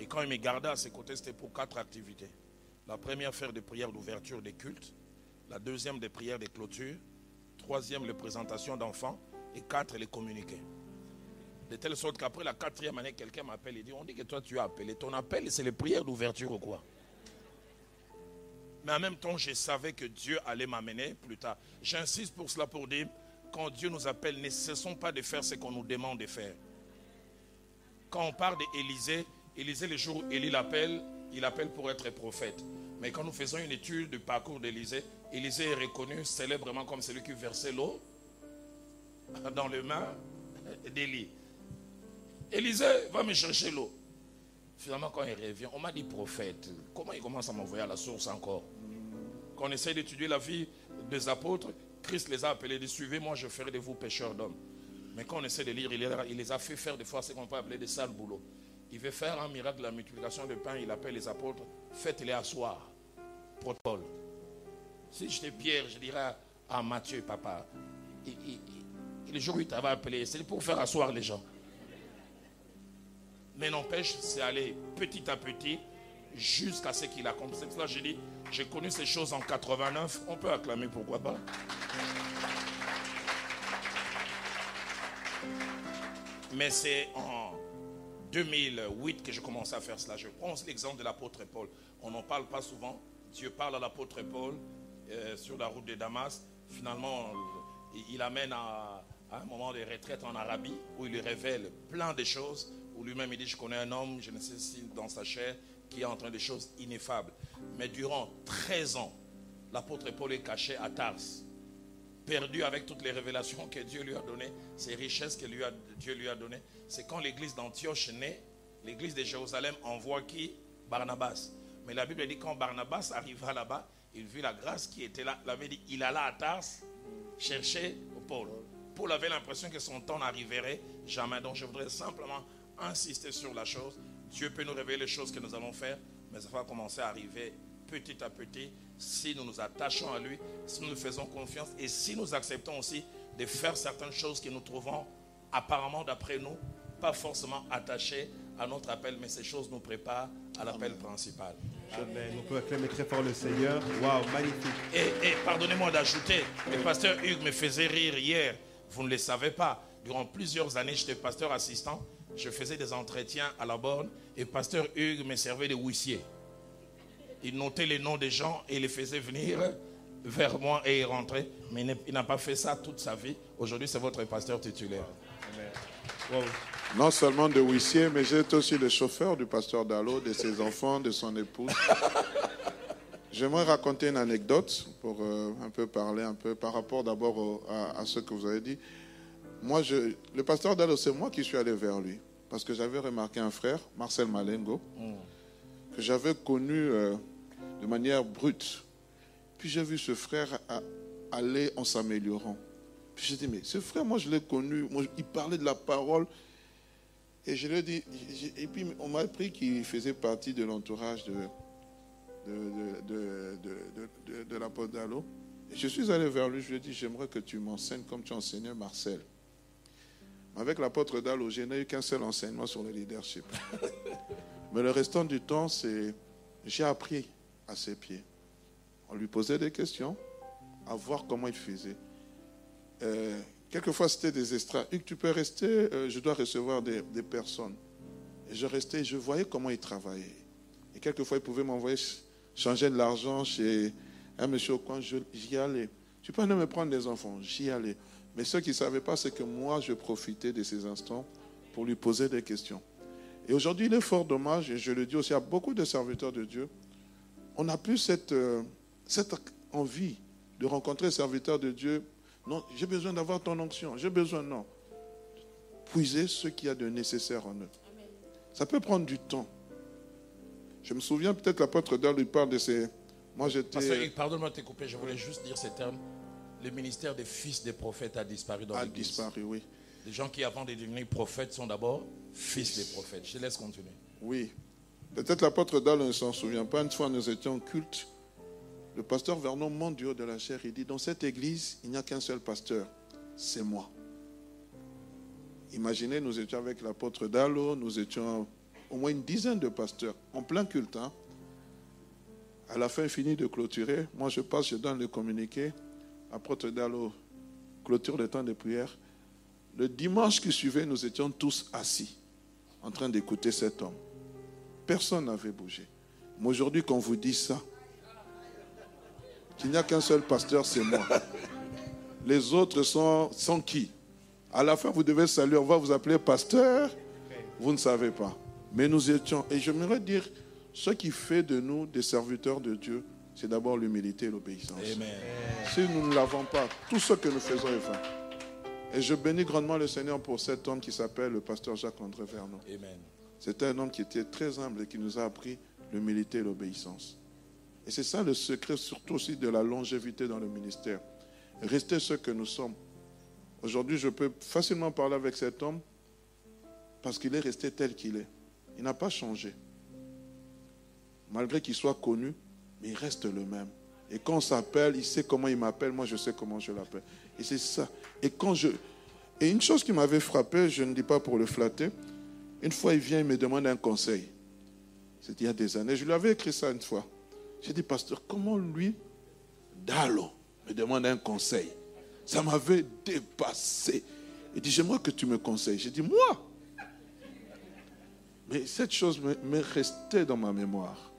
Et quand il me gardait à ses côtés, c'était pour quatre activités. La première, faire des prières d'ouverture des cultes. La deuxième, des prières de clôture. Troisième, les présentations d'enfants. Et quatre, les communiqués. De telle sorte qu'après la quatrième année, quelqu'un m'appelle et dit, on dit que toi tu as appelé. Ton appel, c'est les prières d'ouverture ou quoi? Mais en même temps, je savais que Dieu allait m'amener plus tard. J'insiste pour cela pour dire, quand Dieu nous appelle, ne cessons pas de faire ce qu'on nous demande de faire. Quand on parle d'Élisée, Élisée, le jour où Élie l'appelle, il appelle pour être prophète. Mais quand nous faisons une étude du parcours d'Élisée, Élisée est reconnu célèbrement comme celui qui versait l'eau dans les mains d'Élie. Élisée va me chercher l'eau. Finalement, quand il revient, on m'a dit prophète. Comment il commence à m'envoyer à la source encore? Quand on essaie d'étudier la vie des apôtres, Christ les a appelés, dit suivez-moi, je ferai de vous pécheurs d'hommes. Mais quand on essaie de lire, il les a fait faire des fois ce qu'on peut appeler des sales boulots. Il veut faire un miracle de la multiplication de pain, il appelle les apôtres, faites-les asseoir. Protocole. Si j'étais Pierre, je dirais à Matthieu, papa, il- le jour où il t'avait appelé, c'est pour faire asseoir les gens. Mais n'empêche, c'est aller petit à petit jusqu'à ce qu'il accomplisse. C'est cela j'ai dit, j'ai connu ces choses en 89, on peut acclamer, pourquoi pas? Mais c'est en 2008 que j'ai commencé à faire cela. Je prends l'exemple de l'apôtre Paul. On n'en parle pas souvent. Dieu parle à l'apôtre Paul euh, sur la route de Damas. Finalement, il, il amène à, à un moment de retraite en Arabie où il lui révèle plein de choses. Où lui-même il dit, je connais un homme, je ne sais si dans sa chair, qui est en train de choses ineffables. Mais durant 13 ans, l'apôtre Paul est caché à Tars perdu avec toutes les révélations que Dieu lui a données, ces richesses que lui a- Dieu lui a données. C'est quand l'église d'Antioche naît, l'église de Jérusalem envoie qui? Barnabas. Mais la Bible dit quand Barnabas arriva là-bas, il vit la grâce qui était là. Il avait dit, il alla à Tars chercher Paul. Paul avait l'impression que son temps n'arriverait jamais. Donc je voudrais simplement insister sur la chose. Dieu peut nous révéler les choses que nous allons faire, mais ça va commencer à arriver petit à petit si nous nous attachons à lui, si nous nous faisons confiance et si nous acceptons aussi de faire certaines choses que nous trouvons apparemment d'après nous, pas forcément attachées à notre appel, mais ces choses nous préparent à l'appel principal. Amen. On peut acclamer très fort le Seigneur. Waouh, magnifique. Et, et pardonnez-moi d'ajouter, le pasteur Hugues me faisait rire hier. Vous ne le savez pas. Durant plusieurs années, j'étais pasteur assistant. Je faisais des entretiens à la borne et pasteur Hugues me servait de huissier. Il notait les noms des gens et les faisait venir vers moi et il rentrait. Mais il n'a- pas fait ça toute sa vie. Aujourd'hui, c'est votre pasteur titulaire. Non seulement de huissier, mais j'étais aussi le chauffeur du pasteur Dalo, de ses enfants, de son épouse. J'aimerais raconter une anecdote pour euh, un peu parler un peu par rapport d'abord à, à ce que vous avez dit. Moi, je, le pasteur Dalo, c'est moi qui suis allé vers lui parce que j'avais remarqué un frère, Marcel Malengo, que j'avais connu euh, de manière brute. Puis j'ai vu ce frère aller en s'améliorant. Puis j'ai dit, mais ce frère, moi je l'ai connu, moi, il parlait de la parole. Et je lui ai dit, et puis on m'a appris qu'il faisait partie de l'entourage de, de, de, de, de l'apôtre Dallo. Je suis allé vers lui, je lui ai dit, j'aimerais que tu m'enseignes comme tu enseignais Marcel. Avec l'apôtre Dallo, je n'ai eu qu'un seul enseignement sur le leadership. Mais le restant du temps, c'est j'ai appris à ses pieds. On lui posait des questions, à voir comment il faisait. Euh, quelquefois, c'était des extras. Hugues, tu peux rester, euh, je dois recevoir des, des, personnes. Et je restais, je voyais comment il travaillait. Et quelquefois, il pouvait m'envoyer changer de l'argent chez un monsieur au coin, j'y allais. Tu peux me prendre des enfants, j'y allais. Mais ce qu'il ne savait pas, c'est que moi, je profitais de ces instants pour lui poser des questions. Et aujourd'hui, il est fort dommage, et je le dis aussi à beaucoup de serviteurs de Dieu, on n'a plus cette, euh, cette envie de rencontrer serviteur de Dieu. Non, j'ai besoin d'avoir ton onction, j'ai besoin, non. Puiser ce qu'il y a de nécessaire en eux. Ça peut prendre du temps. Je me souviens peut-être l'apôtre Dal lui parle de ces. Moi j'étais. Pardonne-moi de te couper, je voulais juste dire ces termes. Le ministère des fils des prophètes a disparu dans l'Église. A disparu, oui. Les gens qui, avant de devenir prophètes, sont d'abord fils des prophètes. Je laisse continuer. Oui. Peut-être l'apôtre Dal ne s'en souvient pas. Une fois, nous étions en culte. Le pasteur Vernon monte du haut de la chair. Il dit Dans cette église, il n'y a qu'un seul pasteur. C'est moi. Imaginez, nous étions avec l'apôtre Dallo, nous étions au moins une dizaine de pasteurs en plein culte. Hein. À la fin, fini de clôturer. Moi, je passe, je donne le communiqué. Apôtre Dallo clôture le temps de prière. Le dimanche qui suivait, nous étions tous assis en train d'écouter cet homme. Personne n'avait bougé. Mais aujourd'hui, quand vous dit ça, qu'il n'y a qu'un seul pasteur, c'est moi. Les autres sont, sont qui? À la fin, vous devez saluer. On va vous appeler pasteur. Vous ne savez pas. Mais nous étions. Et je j'aimerais dire, ce qui fait de nous des serviteurs de Dieu, c'est d'abord l'humilité et l'obéissance. Si nous ne l'avons pas, tout ce que nous faisons est vain. Et je bénis grandement le Seigneur pour cet homme qui s'appelle le pasteur Jacques-André Vernon. C'était un homme qui était très humble et qui nous a appris l'humilité et l'obéissance. Et c'est ça le secret surtout aussi de la longévité dans le ministère. Rester ce que nous sommes. Aujourd'hui, je peux facilement parler avec cet homme parce qu'il est resté tel qu'il est. Il n'a pas changé. Malgré qu'il soit connu, mais il reste le même. Et quand on s'appelle, il sait comment il m'appelle, moi je sais comment je l'appelle. Et c'est ça. Et quand je. Et une chose qui m'avait frappé, je ne dis pas pour le flatter, une fois il vient, il me demande un conseil. C'était il y a des années. Je lui avais écrit ça une fois. J'ai dit, pasteur, comment lui, Dalo, me demande un conseil? Ça m'avait dépassé. Il dit, j'aimerais que tu me conseilles. J'ai dit, moi? Mais cette chose m'est restée dans ma mémoire.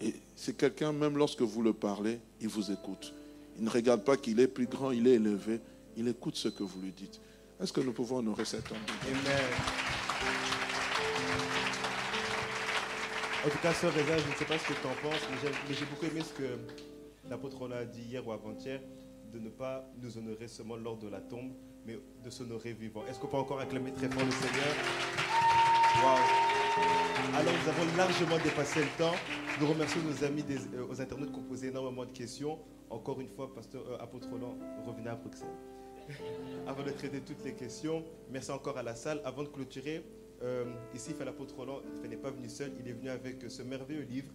Et c'est quelqu'un, même lorsque vous le parlez, il vous écoute. Il ne regarde pas qu'il est plus grand, il est élevé. Il écoute ce que vous lui dites. Est-ce que nous pouvons honorer cet homme Amen. En tout cas, Sœur Reza, je ne sais pas ce que tu en penses, mais j'ai beaucoup aimé ce que l'apôtre a dit hier ou avant-hier, de ne pas nous honorer seulement lors de la tombe, mais de s'honorer vivant. Est-ce qu'on peut encore acclamer très fort le Seigneur? Wow. Alors, nous avons largement dépassé le temps. Nous remercions nos amis des, euh, aux internautes qui ont posé énormément de questions. Encore une fois, Pasteur euh, Apôtre Roland, revenez à Bruxelles. Avant de traiter toutes les questions, merci encore à la salle. Avant de clôturer, euh, ici, l'apôtre Roland n'est pas venu seul, il est venu avec ce merveilleux livre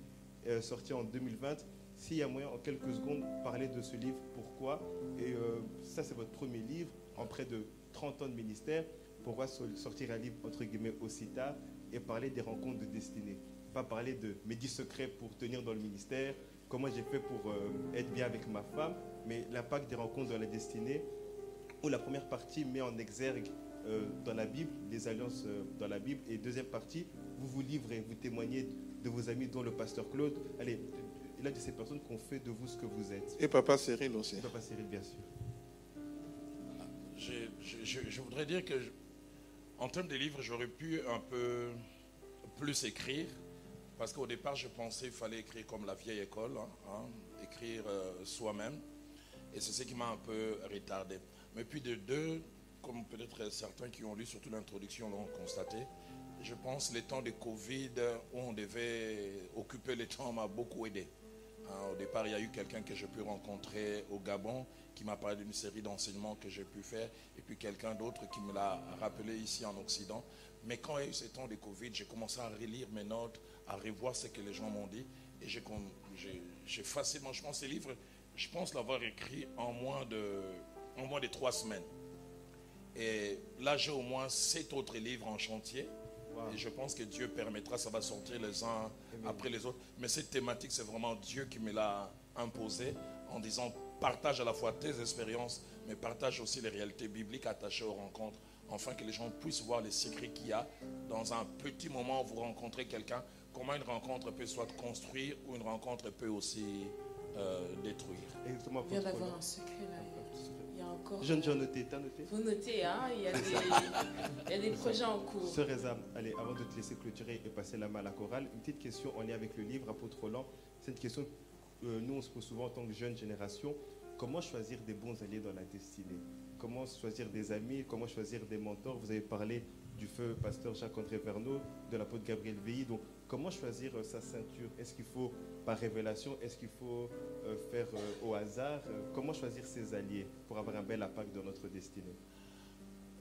euh, sorti en 2020. S'il y a moyen, en quelques secondes, parler de ce livre, pourquoi? Et euh, ça, c'est votre premier livre en près de 30 ans de ministère. Pourquoi sortir un livre, entre guillemets, aussi tard et parler des rencontres de destinée? Pas parler de mes 10 secrets pour tenir dans le ministère, comment j'ai fait pour être bien avec ma femme, mais l'impact des rencontres dans la destinée, où la première partie met en exergue euh, dans la Bible, les alliances euh, dans la Bible. Et deuxième partie, vous vous livrez, vous témoignez de vos amis, dont le pasteur Claude. Allez, il a de ces personnes qui ont fait de vous ce que vous êtes. Et Papa Cyril aussi. Papa Cyril, bien sûr. Je, voudrais dire que, en termes de livres, j'aurais pu un peu plus écrire. Parce qu'au départ, je pensais qu'il fallait écrire comme la vieille école, hein, hein, écrire euh, soi-même. Et c'est ce qui m'a un peu retardé. Mais puis de deux, comme peut-être certains qui ont lu surtout l'introduction l'ont constaté, je pense les temps de Covid où on devait occuper les temps m'a beaucoup aidé. Hein, au départ, il y a eu quelqu'un que j'ai pu rencontrer au Gabon qui m'a parlé d'une série d'enseignements que j'ai pu faire, et puis quelqu'un d'autre qui me l'a rappelé ici en Occident. Mais quand il y a eu ces temps de Covid, j'ai commencé à relire mes notes, à revoir ce que les gens m'ont dit, et j'ai facilement, je pense, ces livres, je pense l'avoir écrit en moins de, en moins de trois semaines. Et là, j'ai au moins sept autres livres en chantier. Et je pense que Dieu permettra, ça va sortir les uns après les autres. Mais cette thématique, c'est vraiment Dieu qui me l'a imposée en disant partage à la fois tes expériences, mais partage aussi les réalités bibliques attachées aux rencontres, afin que les gens puissent voir les secrets qu'il y a dans un petit moment où vous rencontrez quelqu'un, comment une rencontre peut soit construire ou une rencontre peut aussi euh, détruire. Exactement, vient apôtre d'avoir un secret là. Encore. Jeune, j'ai noté, t'as noté? Vous notez, hein il y, a des, il y a des projets en cours. Sœur Eza, allez, avant de te laisser clôturer et passer la main à la chorale, une petite question en lien avec le livre Apôtre Roland. C'est une question que euh, nous, on se pose souvent en tant que jeune génération. Comment choisir des bons alliés dans la destinée? Comment choisir des amis? Comment choisir des mentors? Vous avez parlé du feu pasteur Jacques-André Verneau, de l'apôtre Gabriel Veilly. Donc, comment choisir euh, sa ceinture? Est-ce qu'il faut par révélation Est-ce qu'il faut euh, faire euh, au hasard? Comment choisir ses alliés pour avoir un bel impact dans notre destinée?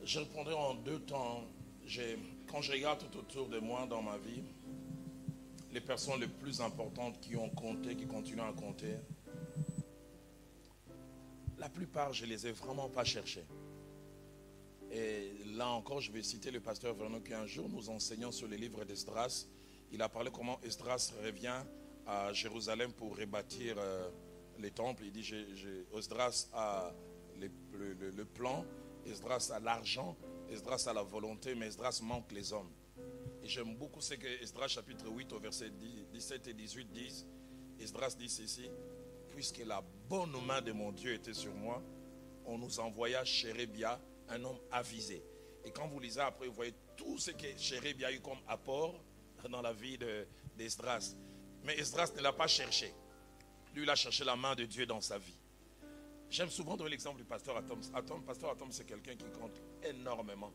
Je répondrai en deux temps. Quand je regarde tout autour de moi dans ma vie, les personnes les plus importantes qui ont compté, qui continuent à compter, la plupart, je ne les ai vraiment pas cherchées. Et là encore, je vais citer le pasteur Vernon qui un jour nous enseignant sur les livres d'Esdras. Il a parlé comment Esdras revient à Jérusalem pour rebâtir euh, les temples. Il dit, Esdras a le plan, Esdras a l'argent, Esdras a la volonté, mais Esdras manque les hommes. Et j'aime beaucoup ce que Esdras chapitre 8 au verset 10 17 et 18 disent. Esdras dit ceci, puisque la bonne main de mon Dieu était sur moi, on nous envoya Chérébia, un homme avisé. Et quand vous lisez après, vous voyez tout ce que Chérébia a eu comme apport dans la vie de- d'Esdras. Mais Esdras ne l'a pas cherché. Lui, il a cherché la main de Dieu dans sa vie. J'aime souvent donner l'exemple du pasteur Atom. Atom pasteur Atom, c'est quelqu'un qui compte énormément.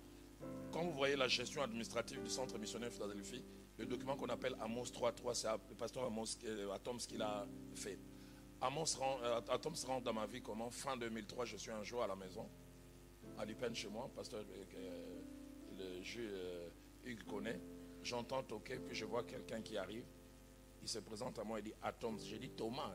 Quand vous voyez la gestion administrative du centre missionnaire Philadelphie, le document qu'on appelle Amos 3.3, c'est le pasteur Amos, euh, Atom ce qu'il a fait. Amos euh, Atom se rend dans ma vie comment? Fin 2003, je suis un jour à la maison, à Lipen chez moi, pasteur euh, euh, le juge euh, Hugues connaît. J'entends toquer, puis je vois quelqu'un qui arrive. Il se présente à moi et dit Atom. J'ai dit Thomas.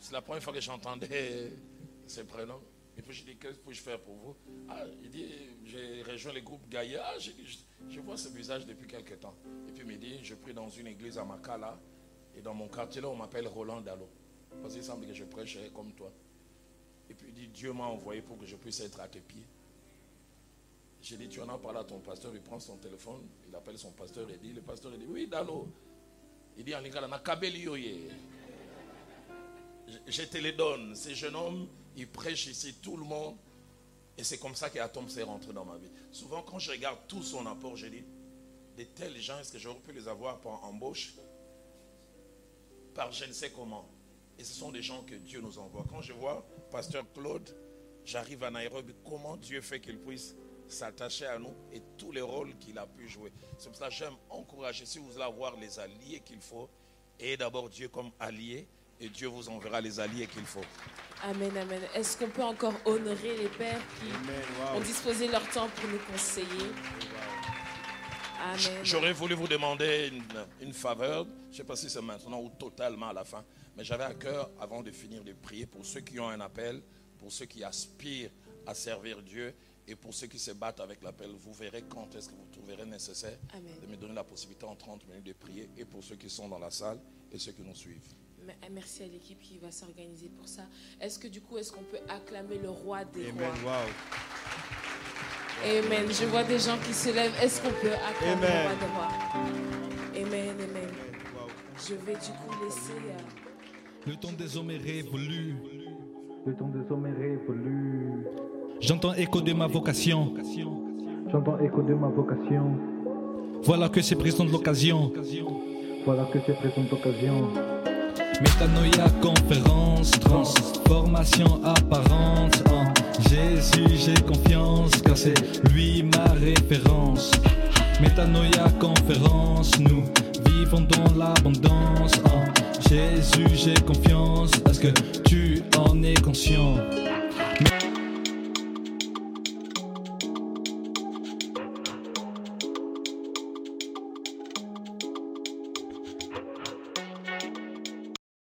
C'est la première fois que j'entendais ce prénom. Et puis je dis, qu'est-ce que puis-je faire pour vous? Ah, Il dit, j'ai rejoint le groupe Gaïa. Ah, je, vois ce visage depuis quelque temps. Et puis il me dit, je prie dans une église à Makala. Et dans mon quartier là, on m'appelle Roland Dalo. Parce qu'il semble que je prêcherais comme toi. Et puis il dit, Dieu m'a envoyé pour que je puisse être à tes pieds. J'ai dit, tu en as parlé à ton pasteur, il prend son téléphone, il appelle son pasteur et dit, le pasteur il dit, oui, Dalo. Il dit, yoye. Je- te les donne. Ce jeune homme, il prêche ici tout le monde. Et c'est comme ça qu'Atom s'est rentré dans ma vie. Souvent, quand je regarde tout son apport, je dis, de tels gens, est-ce que j'aurais pu les avoir par embauche Par je ne sais comment. Et ce sont des gens que Dieu nous envoie. Quand je vois Pasteur Claude, j'arrive à Nairobi, comment Dieu fait qu'il puisse s'attacher à nous et tous les rôles qu'il a pu jouer. C'est pour ça que j'aime encourager, si vous voulez avoir les alliés qu'il faut, et d'abord Dieu comme allié, et Dieu vous enverra les alliés qu'il faut. Amen, amen. Est-ce qu'on peut encore honorer les pères qui wow. ont disposé leur temps pour nous conseiller? Amen. J'aurais voulu vous demander une, une faveur, je ne sais pas si c'est maintenant ou totalement à la fin, mais j'avais à cœur, avant de finir de prier, pour ceux qui ont un appel, pour ceux qui aspirent à servir Dieu et pour ceux qui se battent avec l'appel, vous verrez quand est-ce que vous trouverez nécessaire Amen. de me donner la possibilité en 30 minutes de prier et pour ceux qui sont dans la salle et ceux qui nous suivent. Me- Merci à l'équipe qui va s'organiser pour ça. Est-ce que du coup, est-ce qu'on peut acclamer le roi des Amen. rois? Wow. Amen. Je vois des gens qui se lèvent. Est-ce qu'on peut acclamer Amen. le roi des rois? Amen, amen. Je vais du coup laisser... euh, Le temps des hommes est révolu. Le temps des hommes est révolu. J'entends écho de ma vocation. J'entends écho de ma vocation. Voilà que c'est présent de l'occasion. Voilà que c'est présente occasion. Métanoïa conférence, transformation apparente. En Jésus, j'ai confiance, car c'est lui ma référence. Métanoïa conférence, nous vivons dans l'abondance. En Jésus, j'ai confiance. Est-ce que tu en es conscient?